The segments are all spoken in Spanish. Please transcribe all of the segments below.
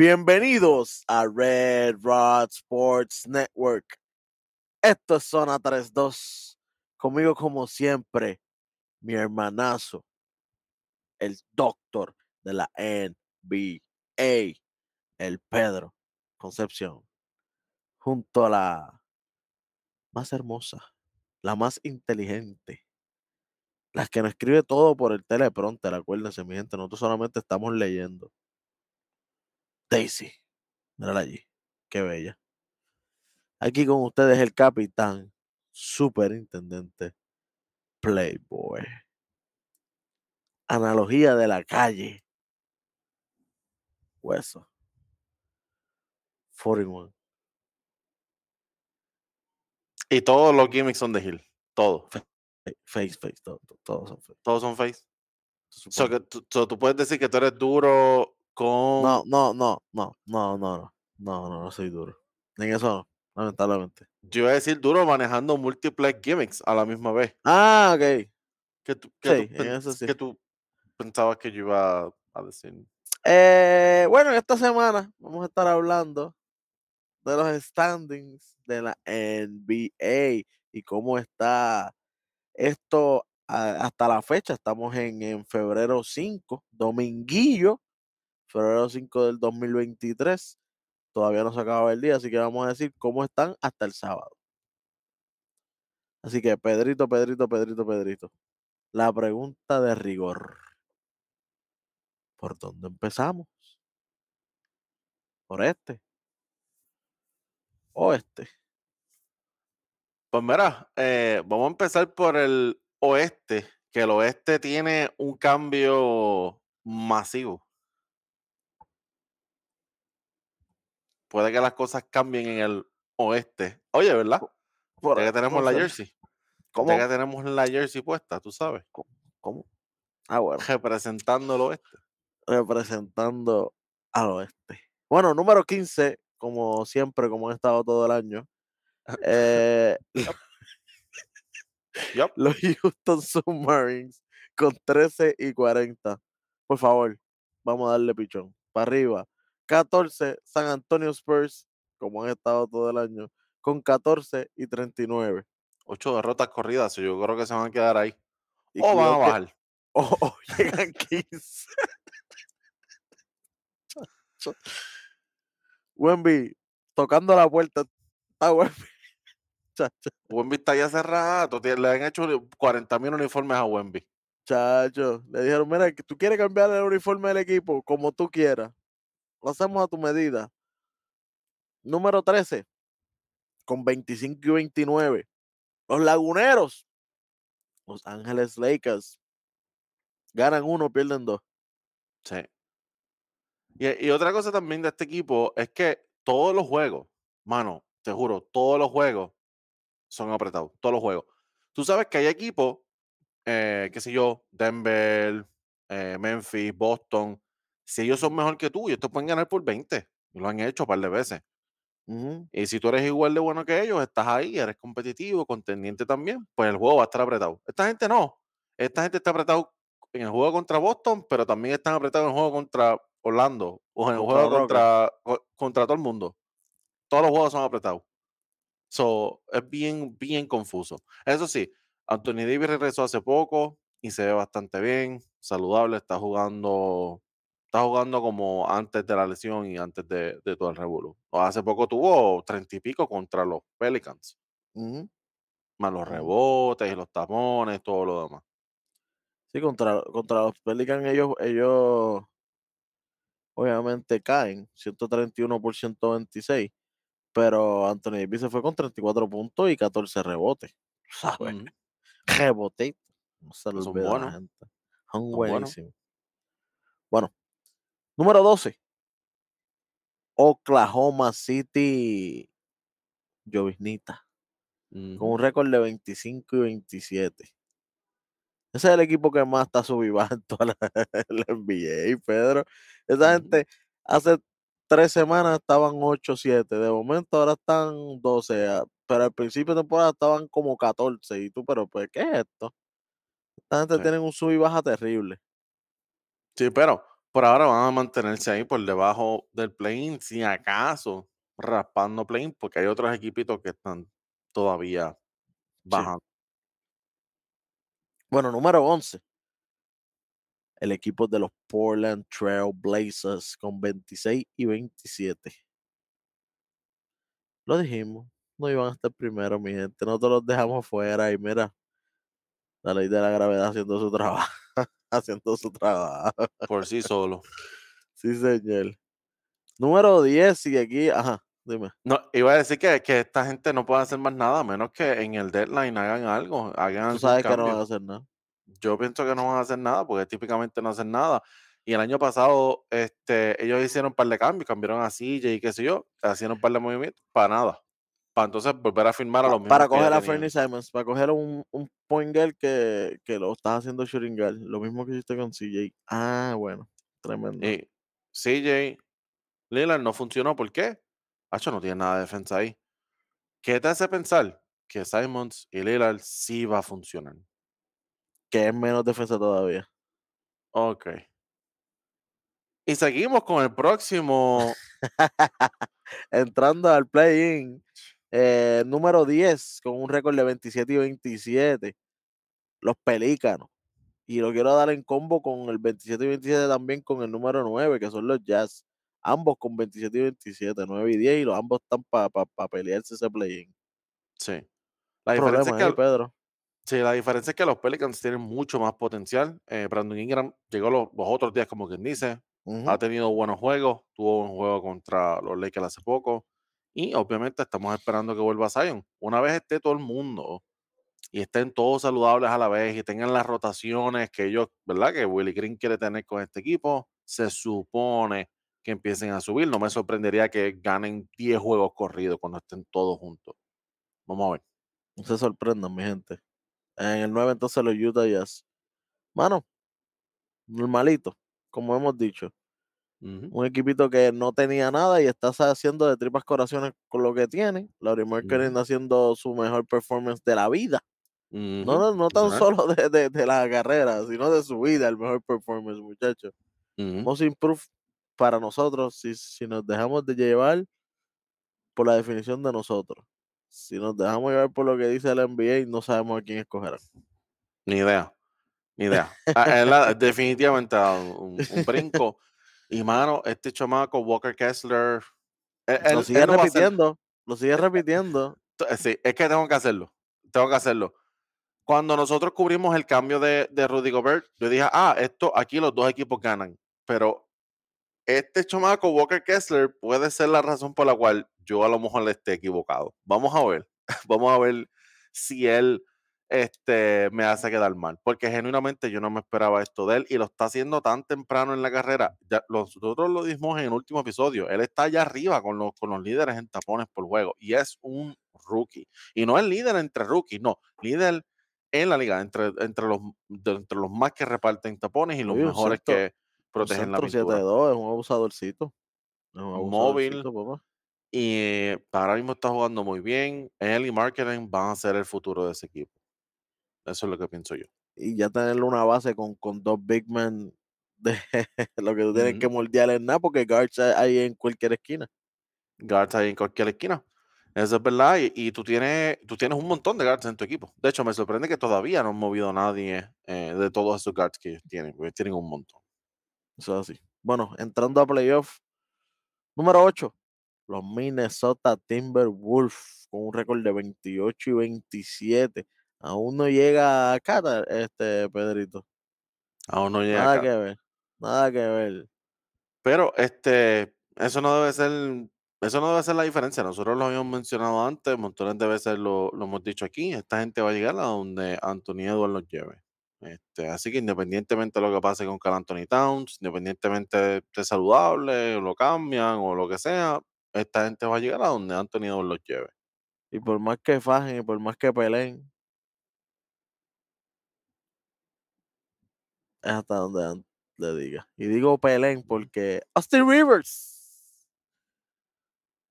Bienvenidos a Red Rod Sports Network. Esto es Zona 32. Conmigo, como siempre, mi hermanazo, el doctor de la NBA, el Pedro Concepción, junto a la más hermosa, la más inteligente, la que nos escribe todo por el teleprompter. Acuérdense, mi gente, nosotros solamente estamos leyendo. Daisy. Mírala allí. Qué bella. Aquí con ustedes el capitán, superintendente, playboy. Analogía de la calle. Hueso. 41. Y todos los gimmicks son de Hill. Todos. Face, face, todo, todo, todos son face. Todos son face. So que so tú puedes decir que tú eres duro con. No, no, no, no, no, no, no, no, no, no soy duro. En eso no, lamentablemente. Yo iba a decir duro manejando múltiples gimmicks a la misma vez. Ah, ok. Que tú, que Sí, tú, en eso sí. que tú pensabas que yo iba a decir. Eh, bueno, esta semana vamos a estar hablando de los standings de la NBA y cómo está esto hasta la fecha. Estamos en, en febrero 5, dominguillo, febrero 5 del 2023. Todavía no se acaba el día, así que vamos a decir cómo están hasta el sábado. Así que Pedrito, Pedrito, Pedrito, Pedrito. La pregunta de rigor. ¿Por dónde empezamos? ¿Por este? ¿Oeste? Pues mira, eh, vamos a empezar por el oeste, que el oeste tiene un cambio masivo. Puede que las cosas cambien en el oeste. Oye, ¿verdad? Por Ya que tenemos ¿cómo la se- jersey. ¿Cómo? Ya que tenemos la jersey puesta, tú sabes. ¿Cómo? Ah, bueno. Representando el oeste. representando al oeste. Bueno, número 15, como siempre, como han estado todo el año. eh, los Houston Submarines con 13 y 40. Por favor, vamos a darle pichón. Para arriba. 14, San Antonio Spurs, como han estado todo el año, con 14 y 39. Ocho derrotas corridas. Yo creo que se van a quedar ahí. Y O van a que- bajar. o, o llegan 15. Chacho. Wemby, tocando la puerta. Está Wemby. Chacho, Wemby está ahí hace rato. Le han hecho 40 mil uniformes a Wemby. chacho. Le dijeron, mira, tú quieres cambiar el uniforme del equipo como tú quieras. Lo hacemos a tu medida. Número 13, con 25 y 29. Los Laguneros. Los Ángeles Lakers. Ganan uno, pierden dos. Sí. Y, otra cosa también de este equipo es que todos los juegos, mano, te juro, todos los juegos son apretados. Todos los juegos. Tú sabes que hay equipos, eh, qué sé yo, Denver, eh, Memphis, Boston. Si ellos son mejor que tú, y estos pueden ganar por 20. Y lo han hecho un par de veces. Y si tú eres igual de bueno que ellos, estás ahí, eres competitivo, contendiente también, pues el juego va a estar apretado. Esta gente no. Esta gente está apretado en el juego contra Boston, pero también están apretados en el juego contra Orlando o en el Contra juego contra, co- contra todo el mundo. Todos los juegos son apretados. So, es bien, bien confuso. Eso sí, Anthony Davis regresó hace poco y se ve bastante bien, saludable, está jugando, está jugando como antes de la lesión y antes de, de todo el revuelo. Hace poco tuvo treinta y pico contra los Pelicans, ujú. más los rebotes y los tapones, todo lo demás. Sí, contra, contra los Pelicans ellos, ellos obviamente caen 131 por 126, pero Anthony Davis se fue con 34 puntos y 14 rebotes. ¿Sabes? Rebote. No se olvida la buenos. gente. Son buenísimos. Bueno, número 12. Oklahoma City Lloviznita, con Ujú. un récord de 25 y 27. Ese es el equipo que más está subido en toda la, la NBA, Pedro. Esa Ujú. gente hace tres semanas estaban 8-7, de momento ahora están 12, ah, pero al principio de temporada estaban como 14. Y tú, pero pues, ¿qué es esto? Esta gente Sí. tiene un sub y baja terrible. Sí, pero por ahora van a mantenerse ahí por debajo del play-in, si acaso raspando play-in, porque hay otros equipitos que están todavía bajando. Bueno, número 11. El equipo de los Portland Trail Blazers con 26 y 27. Lo dijimos, no iban a estar primero, mi gente. Nosotros los dejamos fuera y mira, la ley de la gravedad haciendo su trabajo. haciendo su trabajo. Por sí solo. sí, señor. Número 10, y aquí, ajá, dime. No, iba a decir que, que esta gente no puede hacer más nada, a menos que en el deadline hagan algo, hagan Tú sabes que no van a hacer nada. Yo pienso que no van a hacer nada, porque típicamente no hacen nada. Y el año pasado, este, ellos hicieron un par de cambios, cambiaron a CJ y qué sé yo, hicieron un par de movimientos, para nada. Para entonces volver a firmar a los mismos. para coger a. Fernie Simons, para coger un, un point guard que, que lo estás haciendo shooting guard. Lo mismo que hiciste con CJ. Ah, bueno, tremendo. Y CJ Lillard no funcionó, ¿por qué? Hacho no tiene nada de defensa ahí. ¿Qué te hace pensar que Simons y Lillard sí va a funcionar? Que es menos defensa todavía. Ok. Y seguimos con el próximo. Entrando al play-in, eh, número 10, con un récord de 27 y 27. Los Pelícanos. Y lo quiero dar en combo con el 27 y 27 también con el número 9, que son los Jazz. Ambos con 27 y 27, 9 y 10, y los ambos están para pelearse ese play-in. Sí. La diferencia, es que, ahí, Pedro. sí, la diferencia es que los Pelicans tienen mucho más potencial. Eh, Brandon Ingram llegó los, los otros días, como quien dice. Ujú. Ha tenido buenos juegos. Tuvo un juego contra los Lakers hace poco. Y obviamente estamos esperando que vuelva Zion. Una vez esté todo el mundo y estén todos saludables a la vez y tengan las rotaciones que ellos, ¿verdad? Que Willie Green quiere tener con este equipo, se supone que empiecen a subir. No me sorprendería que ganen 10 juegos corridos cuando estén todos juntos. Vamos a ver. No se sorprendan, mi gente. En el 9 entonces los Utah Jazz. Mano, normalito, como hemos dicho. Un equipito que no tenía nada y está haciendo de tripas corazones con lo que tiene. Laurie Marketing Ujú. haciendo su mejor performance de la vida. No, no, no tan solo de, de- de la carrera, sino de su vida, el mejor performance, muchachos. Most improve para nosotros si, si nos dejamos de llevar por la definición de nosotros. Si nos dejamos llevar por lo que dice el NBA, no sabemos a quién escoger. Ni idea. Ni idea. Ah, definitivamente un brinco. Y mano, este chamaco, Walker Kessler. Él, Lo sigue él no repitiendo, lo sigue repitiendo. T- Sí, es que tengo que hacerlo. Tengo que hacerlo. Cuando nosotros cubrimos el cambio de, de Rudy Gobert, yo dije, ah, esto aquí los dos equipos ganan. Pero este chamaco, Walker Kessler, puede ser la razón por la cual yo a lo mejor le esté equivocado. Vamos a ver. Vamos a ver si él este, me hace quedar mal. Porque genuinamente yo no me esperaba esto de él y lo está haciendo tan temprano en la carrera. Ya, nosotros lo dijimos en el último episodio. Él está allá arriba con los, con los líderes en tapones por juego y es un rookie. Y no es líder entre rookies, no, líder en la liga, entre, entre, los, de- entre los más que reparten tapones y los mejores centro- que protegen la pintura. 7-2 es un abusadorcito. Es un Móvil. papá. Y ahora mismo está jugando muy bien. Él y Marketing van a ser el futuro de ese equipo. Eso es lo que pienso yo. Y ya tenerle una base con, con dos big men de lo que tú tienes que moldear en nada, porque guards hay- hay en cualquier esquina. Guards ahí en cualquier esquina. Eso es verdad. Y, y tú, tienes, tú tienes un montón de guards en tu equipo. De hecho, me sorprende que todavía no han movido a nadie eh, de todos esos guards que ellos tienen, porque tienen un montón. Eso es así. Bueno, entrando a playoff. Número 8. Los Minnesota Timberwolves con un récord de 28 y 27. Aún no llega acá, ta- este Pedrito. Aún no llega Nada que ver. Nada que ver. Pero este, eso no debe ser, eso no debe ser la diferencia. Nosotros lo habíamos mencionado antes, montones de veces lo, lo hemos dicho aquí. Esta gente va a llegar a donde Anthony Edwards los lleve. Este, así que independientemente de lo que pase con Carl Anthony Towns, independientemente de saludable, o lo cambian o lo que sea, esta gente va a llegar a donde Anthony Edwards los lleve. Y por más que fajen y por más que peleen, hasta donde le diga. Y digo peleen porque Austin Rivers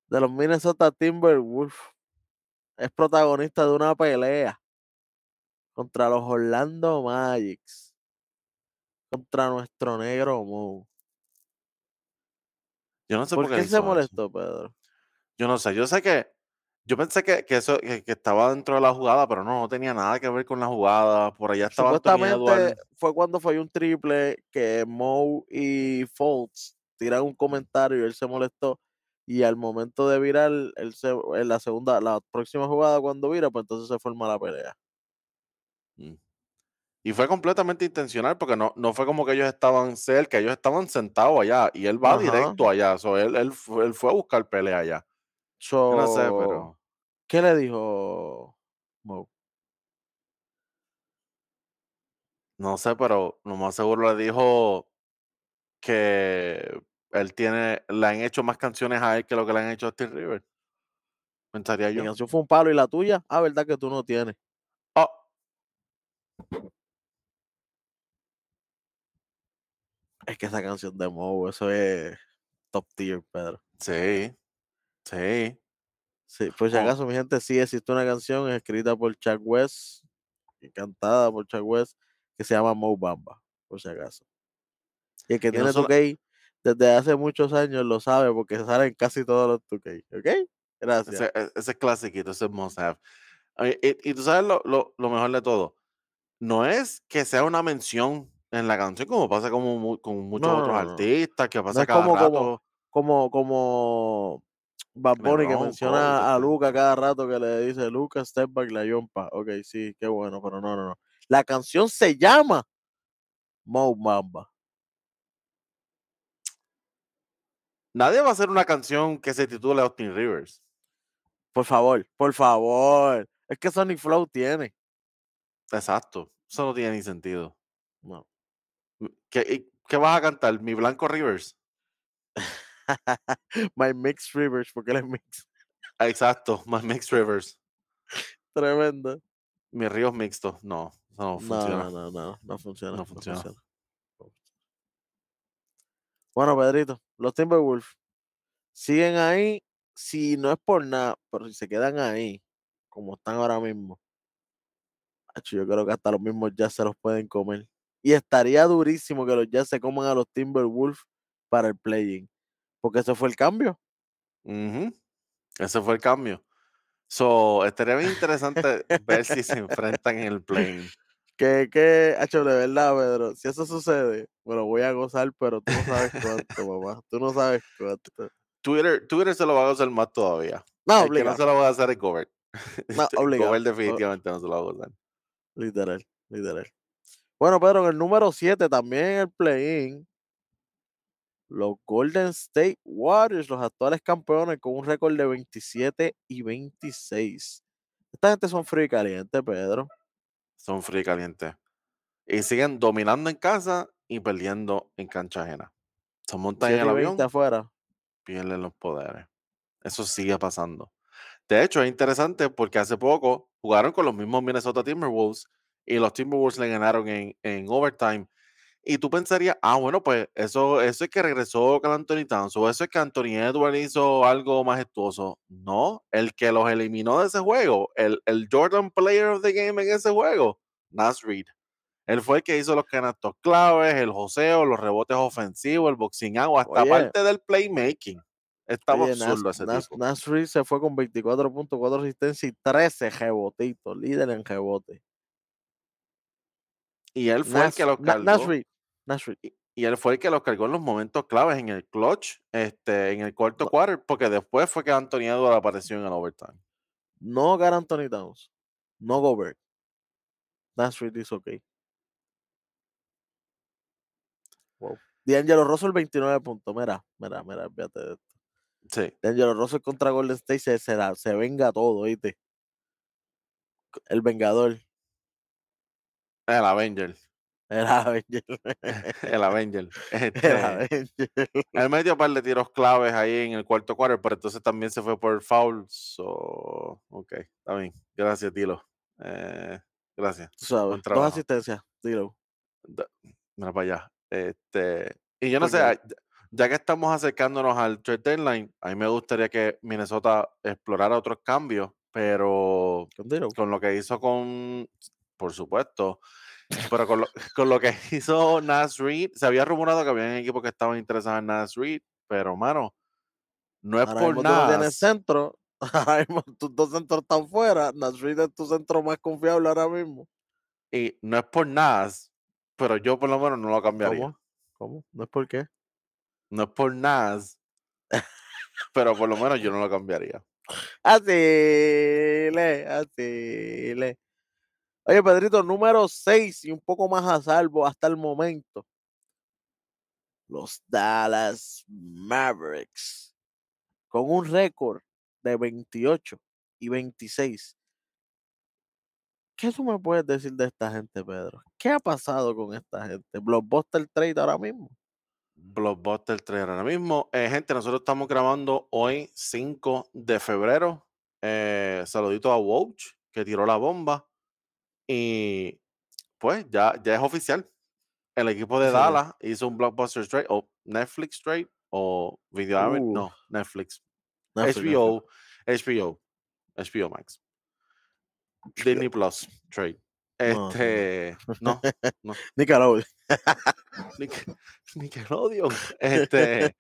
de los Minnesota Timberwolves es protagonista de una pelea contra los Orlando Magics, contra nuestro negro Mo. Yo no sé ¿Por por, qué se eso. molestó, Pedro? Yo no sé. Yo sé que. Yo pensé que, que eso que, que estaba dentro de la jugada, pero no, no tenía nada que ver con la jugada. Por allá estaba Supuestamente fue cuando fue un triple que Moe y Fultz tiran un comentario y él se molestó. Y al momento de virar, él se, en la segunda, la próxima jugada cuando vira, pues entonces se forma la pelea. Mm. Y fue completamente intencional porque no, no fue como que ellos estaban cerca, ellos estaban sentados allá y él va Ajá. directo allá. So, él, él, él fue a buscar pelea allá. So, no sé, pero ¿Qué le dijo Moe? no sé, pero lo más seguro le dijo que él tiene, le han hecho más canciones a él que lo que le han hecho a Steve River. Pensaría Mi yo. canción fue un palo y la tuya, ah, verdad que tú no tienes. Oh, Es que esa canción de Moe, eso es top tier, Pedro. sí, sí. Sí, por si Oh. acaso, mi gente, sí existe una canción escrita por Chuck West y cantada por Chuck West que se llama Mo Bamba, por si acaso. Y el que Y no tiene solo- 2K desde hace muchos años lo sabe porque salen casi todos los 2K, ¿ok? Gracias. Ese, e- ese es clasiquito, ese es must have. Y, y tú sabes lo, lo, lo mejor de todo. No es que sea una mención en la canción, como pasa como con muchos No, no, otros no, no. artistas, que pasa cada como- rato. como- Como, como Bad Bunny que menciona a Luca cada rato que le dice Luca, step back, la yompa. Ok, sí, qué bueno, pero no, no, no. La canción se llama Mo Bamba. Nadie va a hacer una canción que se titule Austin Rivers. Por favor, por favor. Es que Sonic Flow tiene. Exacto. Eso no tiene ni sentido. No. ¿Qué, qué vas a cantar? ¿Mi Blanco Rivers? My Mix Rivers, porque él es mix. Ah, Exacto. My Mixed Rivers. Tremendo. Mis ríos mixtos. No, no funciona. no, no, no, no funciona. No funciona. Bueno, Pedrito, los Timberwolves siguen ahí, si no es por nada, pero si se quedan ahí, como están ahora mismo, yo creo que hasta los mismos Jazz se los pueden comer. Y estaría durísimo que los Jazz se coman a los Timberwolves para el play-in, porque ese fue el cambio. Ujú. Ese fue el cambio. So, estaría bien interesante ver si se enfrentan en el plane. Que, que, hacho, de verdad, Pedro, si eso sucede, bueno, voy a gozar, pero tú no sabes cuánto, mamá. Tú no sabes cuánto. Twitter, Twitter se lo va a gozar más todavía. No, el que no se lo va a hacer es Gobert. No, obligado. Gobert definitivamente no se lo va a gozar. Literal, literal. Bueno, Pedro, en el número 7, también en el play-in, los Golden State Warriors, los actuales campeones, con un récord de 27 y 26. Esta gente son frío y caliente, Pedro. Son frío y calientes. Y siguen dominando en casa y perdiendo en cancha ajena. Se montan en 7 el y 20 avión, afuera. pierden los poderes. Eso sigue pasando. De hecho, es interesante porque hace poco jugaron con los mismos Minnesota Timberwolves y los Timberwolves le ganaron en, en overtime. Y tú pensarías, ah, bueno, pues eso, eso es que regresó Carl Anthony Towns o eso es que Anthony Edwards hizo algo majestuoso. No, el que los eliminó de ese juego, el, el Jordan Player of the Game en ese juego, Nas Reed. Él fue el que hizo los canastos claves, el joseo, los rebotes ofensivos, el boxing out, hasta Oye. parte del playmaking. Estaba Oye, Nas, absurdo ese Nas- tipo. Nas Reed se fue con 24.4 asistencia y 13 rebotitos, líder en rebote. Y él fue el Nas, que los cargó. Nas Y- y él fue el que los cargó en los momentos claves, en el clutch, este, en el cuarto No. quarter, porque después fue que Anthony Edwards apareció en el overtime. No Gar Anthony Towns. No Gobert. Nas Reed is okay. Wow. D'Angelo Russell 29 puntos. Mira, mira, mira, fíjate de esto. Sí, D'Angelo Russell contra Golden State se, se, se venga todo, ¿oíste? El vengador. el Avenger. El Avenger. El Avenger. El Este, Avenger. él metió un par de tiros claves ahí en el cuarto quarter, pero entonces también se fue por foul. So, ok, está bien. Gracias, Tilo. Eh, gracias. Tú sabes. Dos asistencias. Dilo. Da- Mira para allá. Este, y yo no Porque- sé, ya- ya que estamos acercándonos al trade deadline, a mí me gustaría que Minnesota explorara otros cambios, pero Con con lo que hizo con, por supuesto, pero con lo, con lo que hizo Nas Reed, se había rumorado que había equipos que estaban interesados en Nas Reed, pero mano, no es Ahora por tú no tienes nada. centro. Ahora mismo tus dos centros están fuera. Nasrid es tu centro más confiable ahora mismo. Y no es por nada, pero yo por lo menos no lo cambiaría. ¿Cómo? ¿Cómo? ¿No es por qué? No es por nada, pero por lo menos yo no lo cambiaría. Así le, así le. Oye, Pedrito, número 6 y un poco más a salvo hasta el momento. Los Dallas Mavericks. Con un récord de 28 y 26. ¿Qué tú me puedes decir de esta gente, Pedro? ¿Qué ha pasado con esta gente? Blockbuster Trade ahora mismo. Blockbuster 3 ahora mismo. Eh, gente, nosotros estamos grabando hoy 5 de febrero. Eh, saludito a Woj, que tiró la bomba. Y pues ya, ya es oficial. El equipo de Excelente. Dallas hizo un Blockbuster Trade o Netflix Trade o Video Uh, No, Netflix. Netflix, HBO, HBO, HBO Max. Disney Plus Trade. No, Este, no, no, Nickelodeon. Nic- Nickelodeon. Este,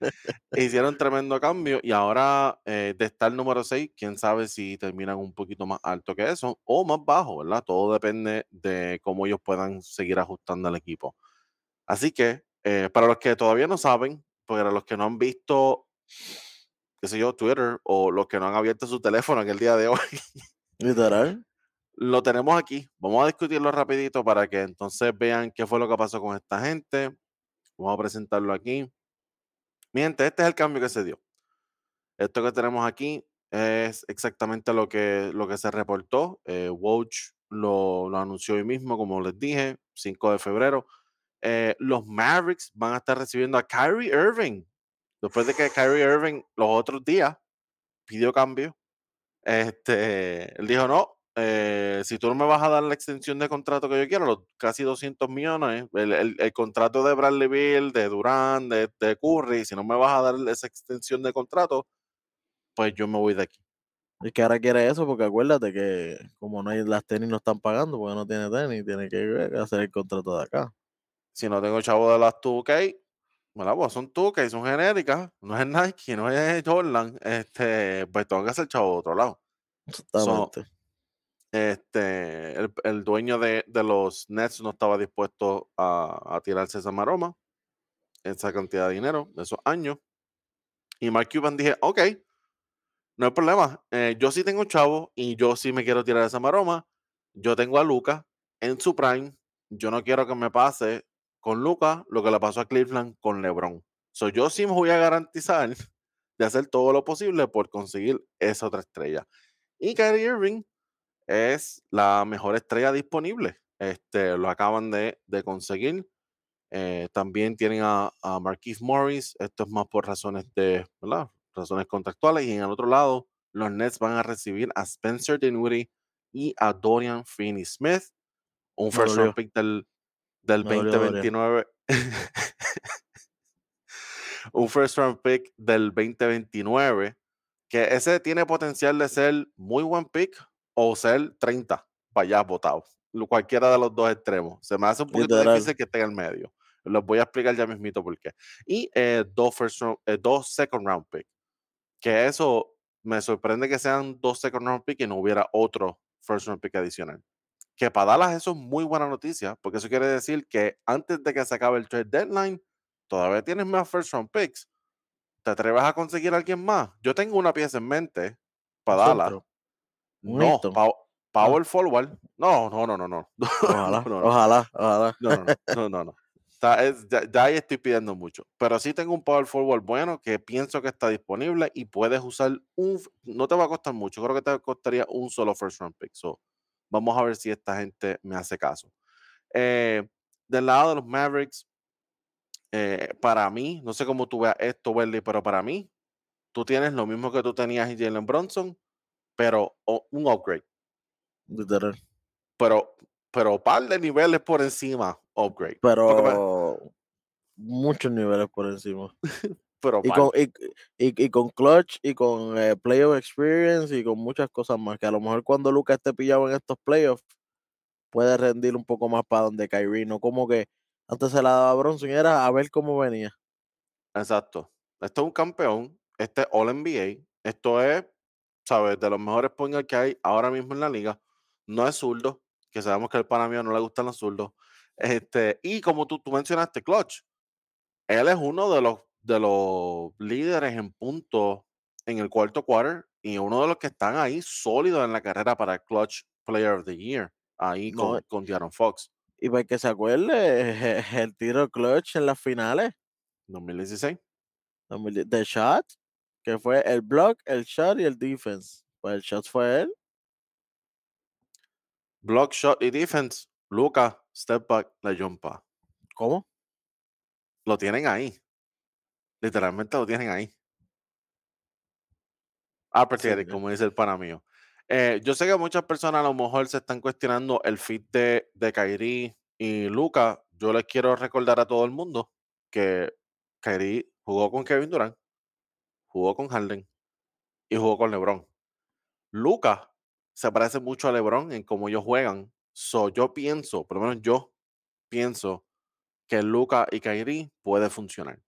hicieron tremendo cambio y ahora eh, de estar número 6, quién sabe si terminan un poquito más alto que eso o más bajo, ¿verdad? Todo depende de cómo ellos puedan seguir ajustando al equipo. Así que, eh, para los que todavía no saben, para los que no han visto, qué sé yo, Twitter o los que no han abierto su teléfono en el día de hoy, Literal. Lo tenemos aquí. Vamos a discutirlo rapidito para que entonces vean qué fue lo que pasó con esta gente. Vamos a presentarlo aquí. Mi gente, este es el cambio que se dio. Esto que tenemos aquí es exactamente lo que, lo que se reportó. Eh, Woj lo, lo anunció hoy mismo, como les dije, 5 de febrero. Eh, los Mavericks van a estar recibiendo a Kyrie Irving. Después de que Kyrie Irving los otros días pidió cambio, este, él dijo, no, eh, si tú no me vas a dar la extensión de contrato que yo quiero, los casi 200 millones, el, el- el contrato de Bradley Bill, de Durán, de, de Curry, si no me vas a dar esa extensión de contrato, pues yo me voy de aquí. Y que ahora quiere eso porque acuérdate que como no hay las tenis no están pagando porque no tiene tenis, tiene que hacer el contrato de acá. Si no tengo chavo de las 2K, ¿verdad? Pues son 2K, son genéricas, no es Nike, no es Jordan, este, pues tengo que hacer chavo de otro lado. Exactamente. Este, el, dueño de, de los Nets no estaba dispuesto a, a tirarse esa maroma, esa cantidad de dinero, esos años. Y Mark Cuban dije, ok, no hay problema. eh, yo sí tengo chavo y yo sí me quiero tirar esa maroma. Yo tengo a Luca en su prime. Yo no quiero que me pase con Luca lo que le pasó a Cleveland con LeBron. So, yo sí me voy a garantizar de hacer todo lo posible por conseguir esa otra estrella. Y Kyrie Irving es la mejor estrella disponible. Este, lo acaban de, de conseguir. Eh, también tienen a, a Marquise Morris. Esto es más por razones de, ¿verdad? Razones contractuales. Y en el otro lado, los Nets van a recibir a Spencer Dinwiddie y a Dorian Finney-Smith. Un first round pick del, del Me dolió Dorian. 2029. un first round pick del 2029. Que ese tiene potencial de ser muy buen pick o ser 30 para allá votado. Cualquiera de los dos extremos. Se me hace un poquito Literal. difícil que esté en el medio. Los voy a explicar ya mismito por qué. Y eh, dos, first round- eh, dos second round pick. Que eso me sorprende que sean dos second round pick y no hubiera otro first round pick adicional. Que para Dallas eso es muy buena noticia, porque eso quiere decir que antes de que se acabe el trade deadline, todavía tienes más first round picks. ¿Te atreves a conseguir a alguien más? Yo tengo una pieza en mente para Dallas. No, pow- power forward. No, no, no, no, no. Ojalá, no, no, ojalá, ojalá. No, no, no, no, no. Está- es- ya, ya ahí estoy pidiendo mucho. Pero sí tengo un power forward bueno que pienso que está disponible y puedes usar un. No te va a costar mucho, creo que te costaría un solo first round pick. So, vamos a ver si esta gente me hace caso. Eh, del lado de los Mavericks, eh, para mí, no sé cómo tú veas esto, Welly, pero para mí, tú tienes lo mismo que tú tenías en Jalen Bronson, pero o- un upgrade. Literal. Pero, pero par de niveles por encima, upgrade. Porque Pero muchos niveles por encima. pero Y con, y, y- y con clutch y con eh, playoff experience y con muchas cosas más. Que a lo mejor cuando Lucas esté pillado en estos playoffs puede rendir un poco más para donde Kyrie. No como que antes se la daba a Bronson y era a ver cómo venía. Exacto. Esto es un campeón este All NBA. Esto es, ¿sabes? De los mejores point guard que hay ahora mismo en la liga. No es zurdo, que sabemos que al pana mío no le gustan los zurdos. Este, y como tú, tú mencionaste, Clutch, él es uno de los, de los líderes en puntos en el cuarto quarter y uno de los que están ahí sólidos en la carrera para Clutch Player of the Year, ahí No, con, con De'Aaron Fox, y para que se acuerde, el tiro clutch en las finales 2016. 2010, de shot, que fue el block, el shot y el defense. Pues el shot fue él. Block, shot y defense. Luca, step back, la jumpa. ¿Cómo? Lo tienen ahí. Literalmente lo tienen ahí. Apathetic, Sí, como dice el pana mío. Eh, yo sé que muchas personas a lo mejor se están cuestionando el fit de, de Kyrie y Luca. Yo les quiero recordar a todo el mundo que Kyrie jugó con Kevin Durant, jugó con Harden y jugó con LeBron. Luca se parece mucho a LeBron en cómo ellos juegan. So, yo pienso, por lo menos yo pienso que Luca y Kyrie puede funcionar.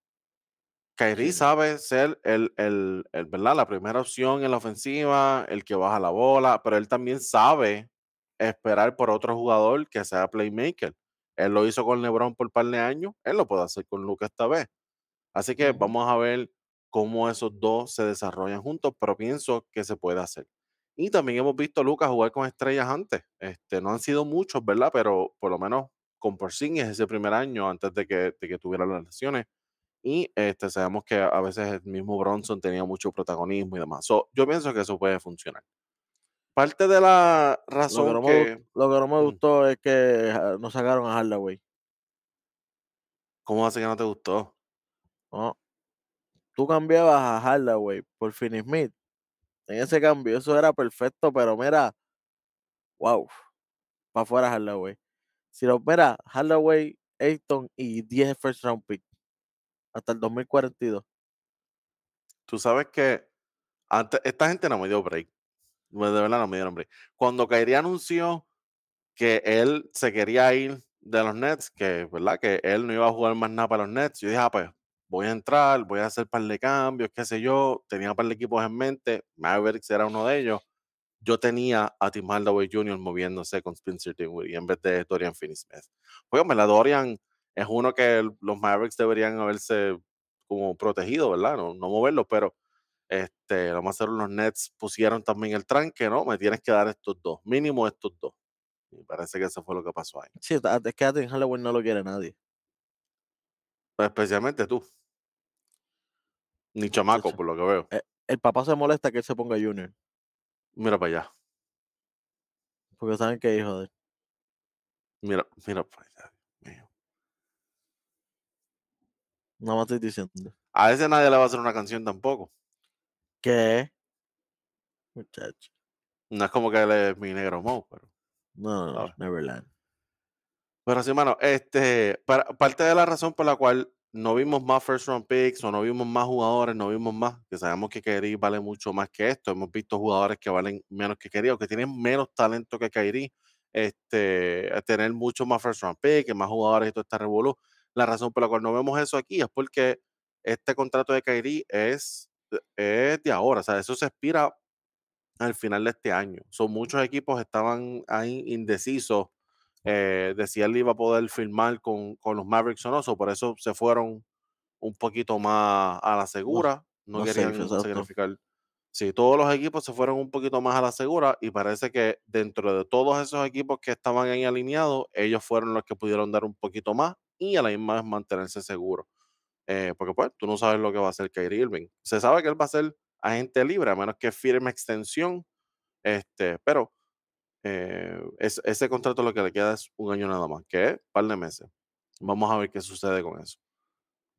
Kyrie Sí. sabe ser el, el, el, ¿verdad? la primera opción en la ofensiva, el que baja la bola, pero él también sabe esperar por otro jugador que sea playmaker. Él lo hizo con LeBron por un par de años, él lo puede hacer con Luca esta vez. Así que vamos a ver cómo esos dos se desarrollan juntos, pero pienso que se puede hacer. Y también hemos visto a Lucas jugar con estrellas antes. Este, no han sido muchos, ¿verdad? Pero por lo menos con Porzingis ese primer año antes de que, de que tuviera las lesiones. Y este, sabemos que a veces el mismo Bronson tenía mucho protagonismo y demás. So, yo pienso que eso puede funcionar. Parte de la Lo que, razón no me, lo que no me gustó es que ah, no sacaron a Hardaway. ¿Cómo hace que no te gustó? ¿no? Tú cambiabas a Hardaway por Finney Smith. En ese cambio, eso era perfecto, pero mira, wow, para afuera Hardaway. Si lo mira, Hardaway, Ayton y 10 first round pick hasta el 2042. Tú sabes que antes, esta gente no me dio break. De verdad no me dieron break. Cuando Kyrie anunció que él se quería ir de los Nets, que, ¿verdad? Que él no iba a jugar más nada para los Nets. Yo dije, ah, pues voy a entrar, voy a hacer un par de cambios, qué sé yo. Tenía un par de equipos en mente. Mavericks era uno de ellos. Yo tenía a Tim Hardaway Jr. moviéndose con Spencer Dinwiddie en vez de Dorian Finney-Smith. Pues, hombre, la Dorian es uno que los Mavericks deberían haberse como protegido, ¿verdad? No, no moverlo, pero este, lo más seguro los Nets pusieron también el tranque, ¿no? Me tienes que dar estos dos, mínimo estos dos. Y parece que eso fue lo que pasó ahí. Sí, es que a Tim Hardaway no lo quiere nadie. Pero especialmente tú, ni chamaco, por lo que veo. Eh, El papá se molesta que él se ponga junior, Mira para allá, porque saben que hijo de él. mira, mira para allá. Mío. No me estoy diciendo. A ese nadie le va a hacer una canción tampoco. ¿Qué? Muchacho. No es como que él es mi negro Mo, pero. No, no, no. Neverland. Pero sí, mano, este, para- parte de la razón por la cual no vimos más first round picks o no vimos más jugadores, no vimos más, que sabemos que Kyrie vale mucho más que esto. Hemos visto jugadores que valen menos que Kyrie o que tienen menos talento que Kyrie, este, tener mucho más first round picks, más jugadores y todo este revolú. La razón por la cual no vemos eso aquí es porque este contrato de Kyrie es, es de ahora, o sea, eso se expira al final de este año. Son muchos equipos estaban ahí indecisos eh, de si él iba a poder firmar con, con los Mavericks o no, so por eso se fueron un poquito más a la segura, no safe, querían exacto. sacrificar. Sí, todos los equipos se fueron un poquito más a la segura y parece que dentro de todos esos equipos que estaban ahí alineados, ellos fueron los que pudieron dar un poquito más y a la misma vez mantenerse seguros. Eh, porque pues tú no sabes lo que va a hacer Kyrie Irving. Se sabe que él va a ser agente libre, a menos que firme extensión, este, pero eh, es- ese contrato lo que le queda es un año nada más, que es un par de meses. Vamos a ver qué sucede con eso.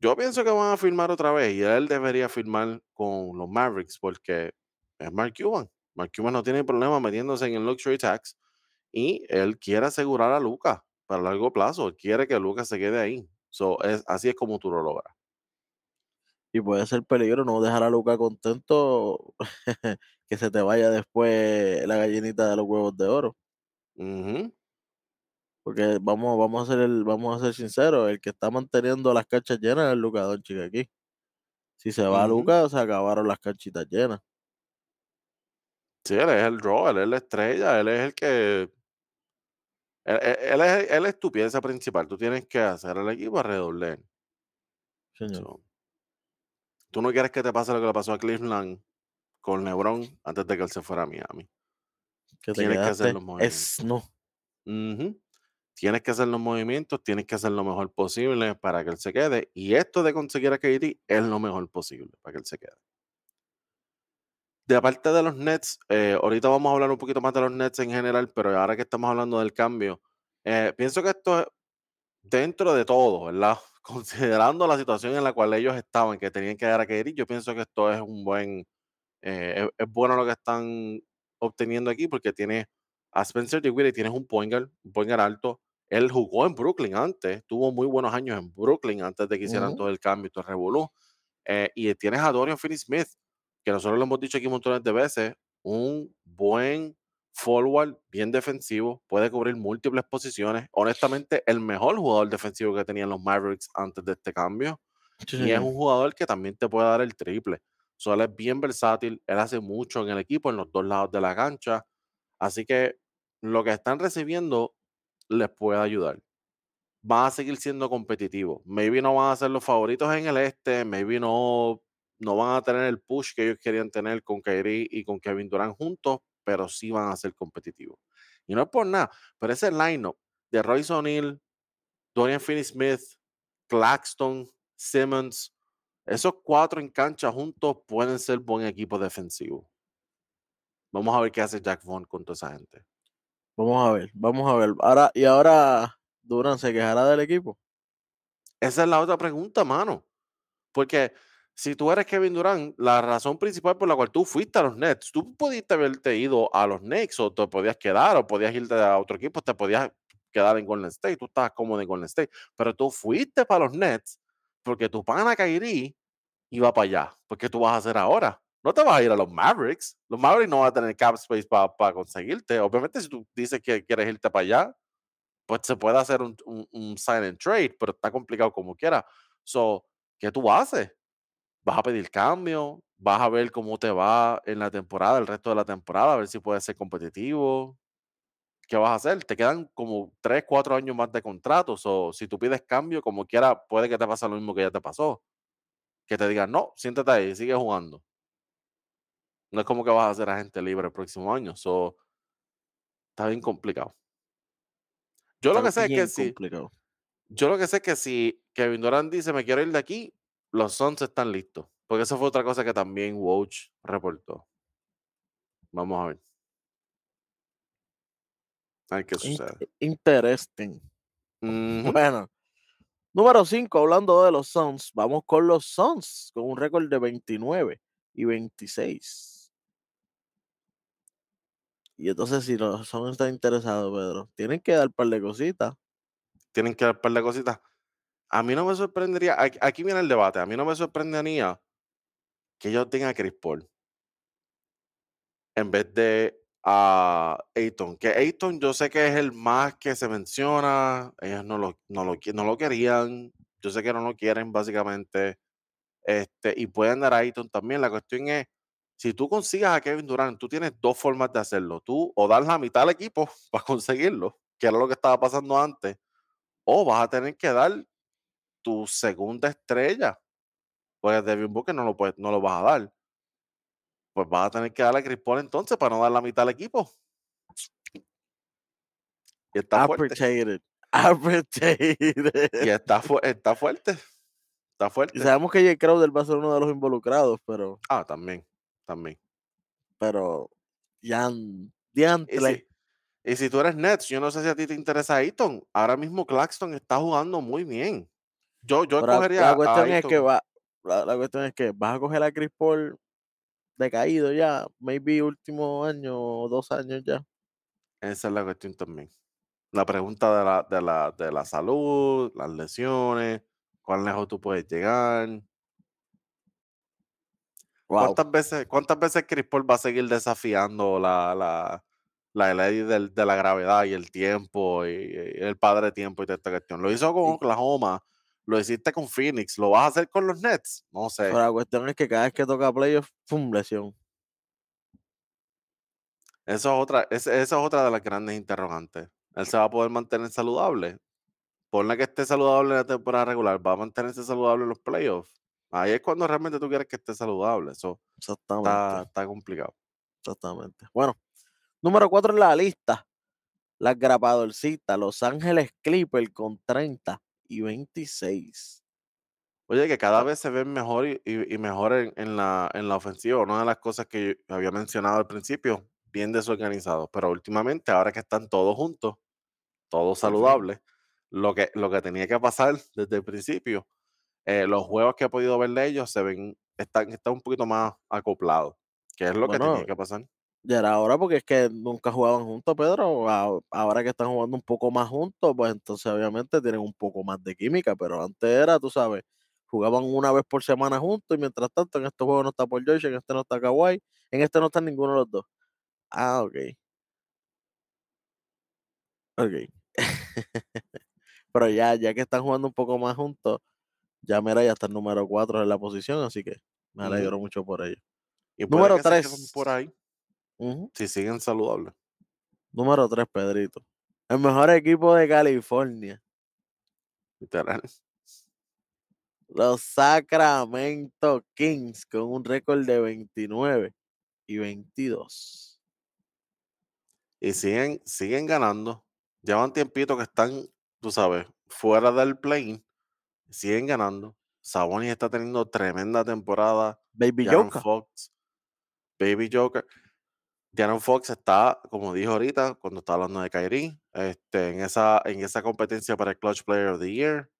Yo pienso que van a firmar otra vez y él debería firmar con los Mavericks porque es Mark Cuban. Mark Cuban no tiene problema metiéndose en el luxury tax y él quiere asegurar a Lucas para largo plazo. Quiere que Lucas se quede ahí. Así es como tú lo logras. Y puede ser peligro no dejar a Luca contento que se te vaya después la gallinita de los huevos de oro. Porque vamos, vamos a ser el, vamos a ser sinceros, el que está manteniendo las canchas llenas es Luca Doncic aquí. Si se va Ujú. Lucas, se acabaron las canchitas llenas. Sí, él es el draw, él es la estrella, él es el que él, él- él es, él es tu pieza principal. Tú tienes que hacer el equipo de él. Señor. So, tú no quieres que te pase lo que le pasó a Cleveland con LeBron antes de que él se fuera a Miami. que tienes que hacer los movimientos. es no. Ujú. Tienes que hacer los movimientos, tienes que hacer lo mejor posible para que él se quede. Y esto de conseguir a KD es lo mejor posible para que él se quede. De aparte de los Nets, eh, ahorita vamos a hablar un poquito más de los Nets en general, pero ahora que estamos hablando del cambio, eh, pienso que esto es dentro de todo, ¿verdad? Considerando la situación en la cual ellos estaban, que tenían que dar a KD, yo pienso que esto es un buen, eh, es, es bueno lo que están obteniendo aquí porque tiene a Spencer Dinwiddie, tienes un point guard, un point guard alto. Él jugó en Brooklyn antes, tuvo muy buenos años en Brooklyn antes de que hicieran Ujú. todo el cambio y todo el revolú. Eh, y tienes a Dorian Finney-Smith, que nosotros lo hemos dicho aquí montones de veces, un buen forward, bien defensivo, puede cubrir múltiples posiciones. Honestamente, el mejor jugador defensivo que tenían los Mavericks antes de este cambio. Sí, Y es un jugador que también te puede dar el triple. So, él es bien versátil, él hace mucho en el equipo, en los dos lados de la cancha. Así que lo que están recibiendo les puede ayudar. Van a seguir siendo competitivos. Maybe no van a ser los favoritos en el este, maybe no, no van a tener el push que ellos querían tener con Kyrie y con Kevin Durant juntos, pero sí van a ser competitivos. Y no es por nada, pero ese lineup de Royce O'Neal, Dorian Finney-Smith, Claxton, Simmons, esos cuatro en cancha juntos pueden ser buen equipo defensivo. Vamos a ver qué hace Jack Vaughn con toda esa gente. Vamos a ver, vamos a ver. Ahora, y ahora Durán se quejará del equipo. Esa es la otra pregunta, mano. Porque si tú eres Kevin Durant, la razón principal por la cual tú fuiste a los Nets, tú pudiste haberte ido a los Knicks o te podías quedar o podías irte a otro equipo, te podías quedar en Golden State, tú estabas cómodo en Golden State, pero tú fuiste para los Nets porque tu pana Kyrie iba para allá. Porque tú vas a hacer ahora? No te vas a ir a los Mavericks. Los Mavericks no van a tener cap space para conseguirte. Obviamente, si tú dices que quieres irte para allá, pues se puede hacer un, un, un sign and trade, pero está complicado como quiera. So, ¿qué tú haces? ¿Vas a pedir cambio? ¿Vas a ver cómo te va en la temporada, el resto de la temporada, a ver si puedes ser competitivo? ¿Qué vas a hacer? Te quedan como 3, 4 años más de contrato. So, si tú pides cambio, como quiera, puede que te pase lo mismo que ya te pasó. Que te digan, no, siéntate ahí, sigue jugando. No es como que vas a ser agente libre el próximo año. So, está bien complicado. Yo lo que sé es que si, complicado. yo lo que sé es que si Kevin Durant dice me quiero ir de aquí, los Suns están listos. Porque eso fue otra cosa que también Woj reportó. Vamos a ver. A ver qué sucede. Interesting. Bueno, número 5, hablando de los Suns, vamos con los Suns, con un récord de 29 y 26. Y entonces, si los Suns están interesados, Pedro, tienen que dar un par de cositas. Tienen que dar un par de cositas. A mí no me sorprendería, aquí, viene el debate, a mí no me sorprendería que ellos tengan a Chris Paul en vez de a Ayton. Que Ayton yo sé que es el más que se menciona, ellos no lo, no lo, no lo querían, yo sé que no lo quieren básicamente, este, y pueden dar a Ayton también. La cuestión es, si tú consigas a Kevin Durant, tú tienes dos formas de hacerlo. Tú o dar la mitad al equipo para conseguirlo, que era lo que estaba pasando antes, o vas a tener que dar tu segunda estrella, pues Devin Booker no lo, puedes, no lo vas a dar. Pues vas a tener que darle a Chris Paul entonces para no dar la mitad al equipo. Y está fuerte. Y está, fu- está fuerte. Está Y sabemos que Jay Crowder va a ser uno de los involucrados, pero, Ah, también. También. pero, ya, Y diantre. si, y si tú eres Nets, yo no sé si a ti te interesa Ayton. Ahora mismo Claxton está jugando muy bien. Yo, yo Pero la- escogería la a cuestión es que va, la, la cuestión es que vas a coger a Chris Paul decaído ya, maybe último año o dos años ya. Esa es la cuestión también. La pregunta de la, de la, de la salud, las lesiones, cuán lejos tú puedes llegar. Wow. ¿Cuántas veces, cuántas veces Chris Paul va a seguir desafiando la, la, la ley del- de la gravedad y el tiempo y, y el padre tiempo y toda esta cuestión? Lo hizo con Oklahoma, lo hiciste con Phoenix, ¿lo vas a hacer con los Nets? No sé. Pero la cuestión es que cada vez que toca playoff, ¡pum! lesión. Eso es otra, es- esa es otra de las grandes interrogantes. Él se va a poder mantener saludable. Ponle que esté saludable en la temporada regular, va a mantenerse saludable en los playoffs. Ahí es cuando realmente tú quieres que esté saludable. Eso Exactamente. está, está complicado. Exactamente. Bueno, número 4 en la lista. Las grapadorcitas, Los Ángeles Clippers con 30 y 26. Oye, que Ah. cada vez se ven mejor y, y- y mejor en, en la, en la ofensiva. Una de las cosas que yo había mencionado al principio, bien desorganizados. Pero últimamente, ahora que están todos juntos, todos saludables, lo que, lo que tenía que pasar desde el principio, eh, los juegos que he podido ver de ellos se ven, están, están un poquito más acoplados, que es lo que tenía que pasar. Ya era ahora porque es que nunca jugaban juntos, Pedro. Ahora que están jugando un poco más juntos, pues entonces obviamente tienen un poco más de química, pero antes era, tú sabes, jugaban una vez por semana juntos y mientras tanto en este juego no está Paul George, en este no está Kawhi, en este no está ninguno de los dos. Ah, ok. Ok. pero ya, ya que están jugando un poco más juntos, ya mira, ya está el número 4 en la posición, así que me alegro mucho por ello. Y Número que se queden 3. por ahí, Si siguen saludables. Número 3, Pedrito. El mejor equipo de California. Literal. Los Sacramento Kings con un récord de 29 y 22. Y siguen, siguen ganando. Llevan tiempito que están, tú sabes, fuera del play. Siguen ganando. Sabonis está teniendo tremenda temporada. Baby De'Aaron Joker. Fox, Baby Joker. De'Aaron Fox está, como dijo ahorita, cuando estaba hablando de Kyrie, este, en, esa, en esa competencia para el Clutch Player of the Year.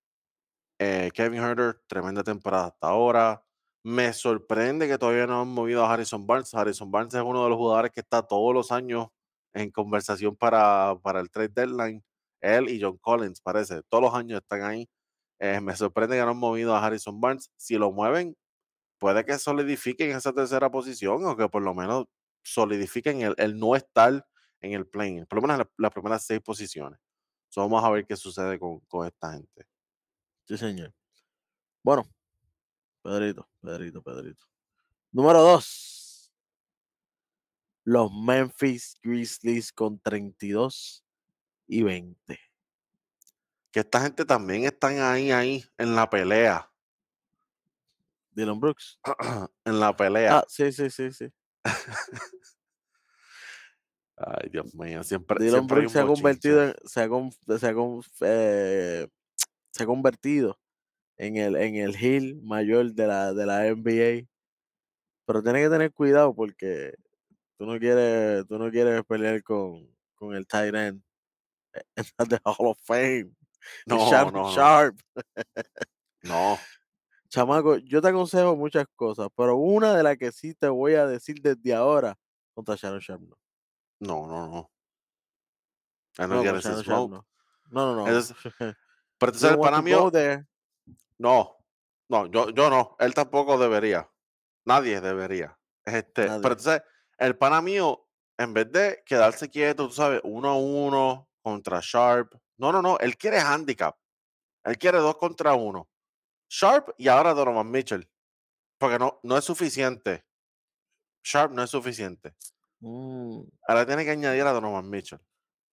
Eh, Kevin Herter, tremenda temporada hasta ahora. Me sorprende que todavía no han movido a Harrison Barnes. Harrison Barnes es uno de los jugadores que está todos los años en conversación para, para el trade deadline. Él y John Collins, parece. Todos los años están ahí. Eh, me sorprende que no han movido a Harrison Barnes. Si lo mueven, puede que solidifiquen esa tercera posición o que por lo menos solidifiquen el, el no estar en el plane, por lo menos la- las primeras seis posiciones. So, vamos a ver qué sucede con, con esta gente. Sí, señor. Bueno, Pedrito, Pedrito, Pedrito. Número 2. Los Memphis Grizzlies con 32 y 20. Que esta gente también están ahí, ahí, en la pelea. Dylan Brooks. en la pelea. Ah, sí, sí, sí, sí. Ay, Dios mío, siempre, Dylan siempre Brooks se ha convertido en, se ha, con- se ha con- eh, se ha convertido en el, en el heel mayor de la, de la NBA. Pero tiene que tener cuidado porque tú no quieres, tú no quieres pelear con, con el tight end en the Hall of Fame. No, Shannon no, no, Sharp. no. Chamaco, yo te aconsejo muchas cosas, pero una de las que sí te voy a decir desde ahora contra Shannon Sharp. No, No, no, no. Él no Sharp no. No, no, no. Pero to mío, go there. no, no, yo, yo no, él tampoco debería. Nadie debería. Este, pero Nadie. entonces, el pana mío, en vez de quedarse quieto, tú sabes, uno a uno contra Sharp. No, no, no, él quiere handicap. Él quiere dos contra uno. Sharp y ahora Donovan Mitchell. Porque no, no es suficiente. Sharp no es suficiente. Mm. Ahora tiene que añadir a Donovan Mitchell.